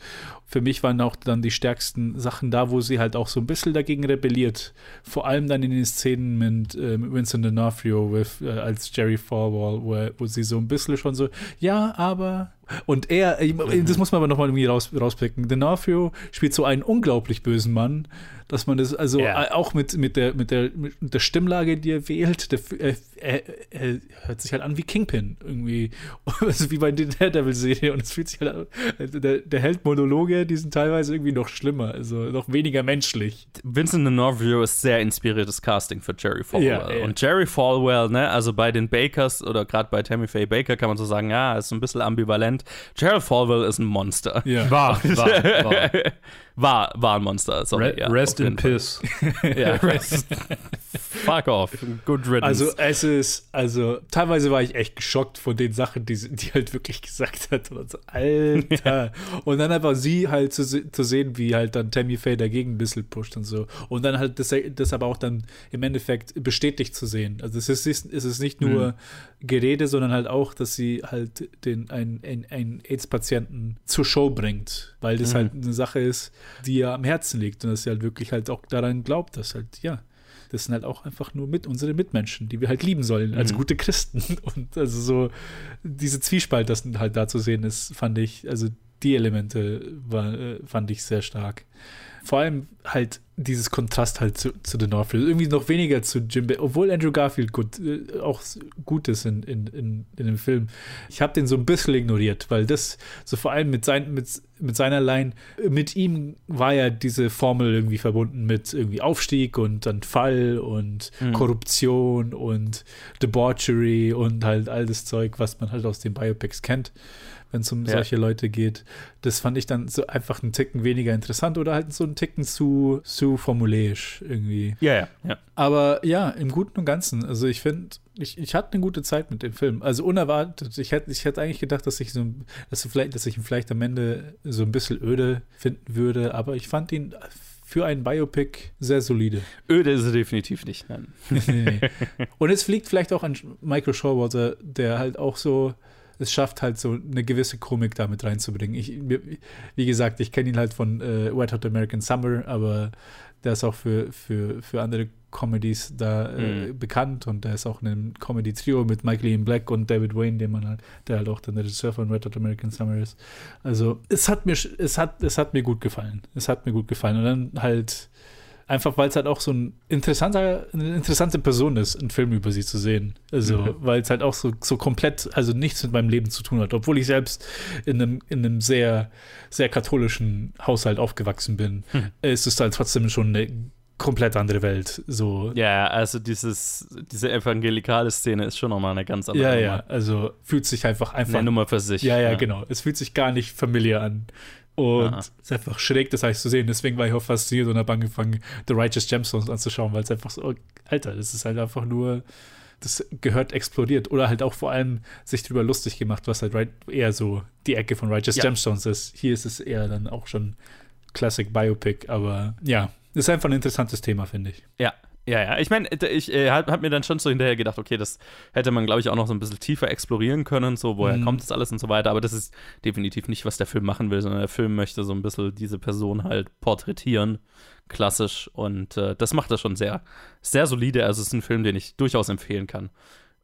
Für mich waren auch dann die stärksten Sachen da, wo sie halt auch so ein bisschen dagegen rebelliert. Vor allem dann in den Szenen mit, äh, mit Vincent D'Onofrio with, äh, als Jerry Falwell, wo, wo sie so ein bisschen schon so, ja, aber und er, ich- das muss man aber nochmal irgendwie raus, rauspicken. D'Onofrio spielt so einen unglaublich bösen Mann, dass man das, also Ja. äh, auch mit, mit, der, mit, der, mit der Stimmlage, die er wählt, der, er, er, er hört sich halt an wie Kingpin irgendwie. Also wie bei der Daredevil-Serie und es fühlt sich halt an, der, der hält Die sind teilweise irgendwie noch schlimmer, also noch weniger menschlich. Vincent D'Onofrio ist sehr inspiriertes Casting für Jerry Falwell. Ja, ja. Und Jerry Falwell, ne, also bei den Bakers oder gerade bei Tammy Faye Baker kann man so sagen, ja, ist ein bisschen ambivalent. Jerry Falwell ist ein Monster. Ja. War, war, war. war, war ein Monster. Sorry, Re ja, rest in. Piss. ja, rest. Fuck off. Good riddance. Also es ist, also teilweise war ich echt geschockt von den Sachen, die, sie- die halt wirklich gesagt hat. Und so, Alter. und dann einfach sie halt zu, zu sehen, wie halt dann Tammy Faye dagegen ein bisschen pusht und so. Und dann halt das, das aber auch dann im Endeffekt bestätigt zu sehen. Also es ist, es ist nicht nur Gerede, sondern halt auch, dass sie halt den, einen, einen, einen AIDS-Patienten zur Show bringt. Weil das Mhm. halt eine Sache ist, die ihr am Herzen liegt. Und dass sie halt wirklich halt auch daran glaubt, dass halt, ja, das sind halt auch einfach nur mit unsere Mitmenschen, die wir halt lieben sollen, als Mhm. gute Christen. Und also so diese Zwiespalt, das halt da zu sehen ist, fand ich, also die Elemente war, äh, fand ich sehr stark. Vor allem halt dieses Kontrast halt zu, zu The Northfield. Irgendwie noch weniger zu Jim Ba- obwohl Andrew Garfield gut, äh, auch gut ist in, in, in, in dem Film. Ich habe den so ein bisschen ignoriert, weil das so vor allem mit, sein, mit, mit seiner Line, mit ihm war ja diese Formel irgendwie verbunden mit irgendwie Aufstieg und dann Fall und Mhm. Korruption und Debauchery und halt all das Zeug, was man halt aus den Biopics kennt wenn es um Ja. solche Leute geht. Das fand ich dann so einfach einen Ticken weniger interessant oder halt so einen Ticken zu, zu formuläisch irgendwie. Ja, ja, ja. Aber ja, im Guten und Ganzen. Also ich finde, ich, ich hatte eine gute Zeit mit dem Film. Also unerwartet. Ich hätte, ich hätte eigentlich gedacht, dass ich so, dass, vielleicht, dass ich ihn vielleicht am Ende so ein bisschen öde finden würde, aber ich fand ihn für einen Biopic sehr solide. Öde ist er definitiv nicht. Nein. Nee. Und es fliegt vielleicht auch an Michael Showalter, der halt auch so es schafft halt so eine gewisse Komik damit reinzubringen. Ich, wie gesagt, ich kenne ihn halt von äh, Wet Hot American Summer, aber der ist auch für, für, für andere Comedies da äh, Mhm. bekannt und der ist auch in einem Comedy-Trio mit Michael Ian Black und David Wayne, den man halt, der halt auch der Regisseur von Red Hot American Summer ist. Also es hat mir, es hat, es hat mir gut gefallen. Es hat mir gut gefallen. Und dann halt Einfach weil es halt auch so ein interessanter, eine interessante Person ist, einen Film über sie zu sehen. Also, Mhm. weil es halt auch so, so komplett, also nichts mit meinem Leben zu tun hat. Obwohl ich selbst in einem, in einem sehr, sehr katholischen Haushalt aufgewachsen bin, Hm. ist es halt trotzdem schon eine komplett andere Welt. So. Ja, also dieses, diese evangelikale Szene ist schon nochmal eine ganz andere Ja, Nummer. ja, also fühlt sich einfach einfach. Eine Nummer für sich. Ja, ja, Ja. genau. Es fühlt sich gar nicht familiär an. Und es ist einfach schräg, das heißt zu sehen. Deswegen war ich auch fasziniert und habe angefangen, The Righteous Gemstones anzuschauen, weil es einfach so, Alter, das ist halt einfach nur, das gehört explodiert. Oder halt auch vor allem sich drüber lustig gemacht, was halt eher so die Ecke von Righteous Ja. Gemstones ist. Hier ist es eher dann auch schon Classic Biopic, aber ja, ist einfach ein interessantes Thema, finde ich. Ja, Ja, ja, ich meine, ich äh, habe hab mir dann schon so hinterher gedacht, okay, das hätte man, glaube ich, auch noch so ein bisschen tiefer explorieren können, so woher Mhm. kommt das alles und so weiter, aber das ist definitiv nicht, was der Film machen will, sondern der Film möchte so ein bisschen diese Person halt porträtieren, klassisch und äh, das macht er schon sehr, sehr solide, also es ist ein Film, den ich durchaus empfehlen kann.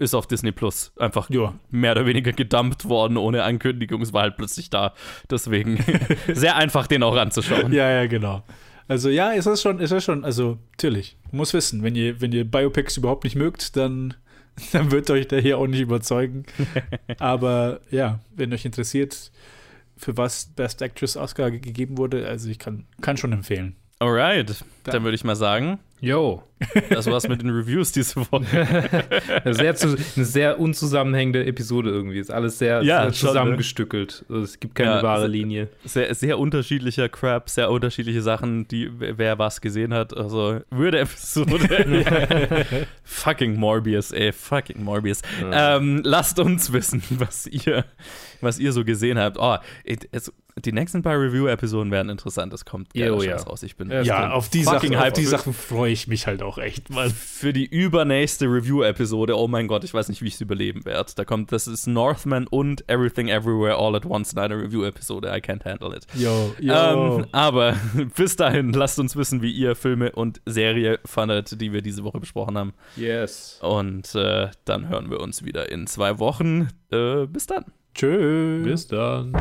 Ist auf Disney Plus einfach mehr oder weniger gedumpt worden ohne Ankündigung. Es war halt plötzlich da. Deswegen sehr einfach, den auch anzuschauen. Ja, ja, genau. Also ja, ist das schon, ist das schon, also natürlich, muss wissen, wenn ihr, wenn ihr Biopics überhaupt nicht mögt, dann, dann wird euch der hier auch nicht überzeugen. Aber ja, wenn euch interessiert, für was Best Actress Oscar ge- gegeben wurde, also ich kann, kann schon empfehlen. Alright, dann würde ich mal sagen, yo, das war's mit den Reviews diese Woche. eine, sehr zu, eine sehr unzusammenhängende Episode irgendwie. Ist alles sehr, Ja, sehr ne? zusammengestückelt. Also es gibt keine Ja, wahre Linie. Sehr, sehr unterschiedlicher Crap, sehr unterschiedliche Sachen, die wer was gesehen hat. Also würde Episode. fucking Morbius, ey, fucking Morbius. Ähm, lasst uns wissen, was ihr, was ihr so gesehen habt. Oh, es, die nächsten paar Review-Episoden werden interessant. Es kommt Ja, geiler oh ja. Raus. Ich bin Ja, auf die, Sachen, auf die Sachen freue ich mich halt auch echt, weil für die übernächste Review-Episode, oh mein Gott, ich weiß nicht, wie ich es überleben werde. Da kommt, das ist Northman und Everything Everywhere All at Once in einer Review-Episode. I can't handle it. Yo, yo. Ähm, aber bis dahin, lasst uns wissen, wie ihr Filme und Serie fandet, die wir diese Woche besprochen haben. Yes. Und äh, dann hören wir uns wieder in zwei Wochen. Äh, bis dann. Tschüss. Bis dann.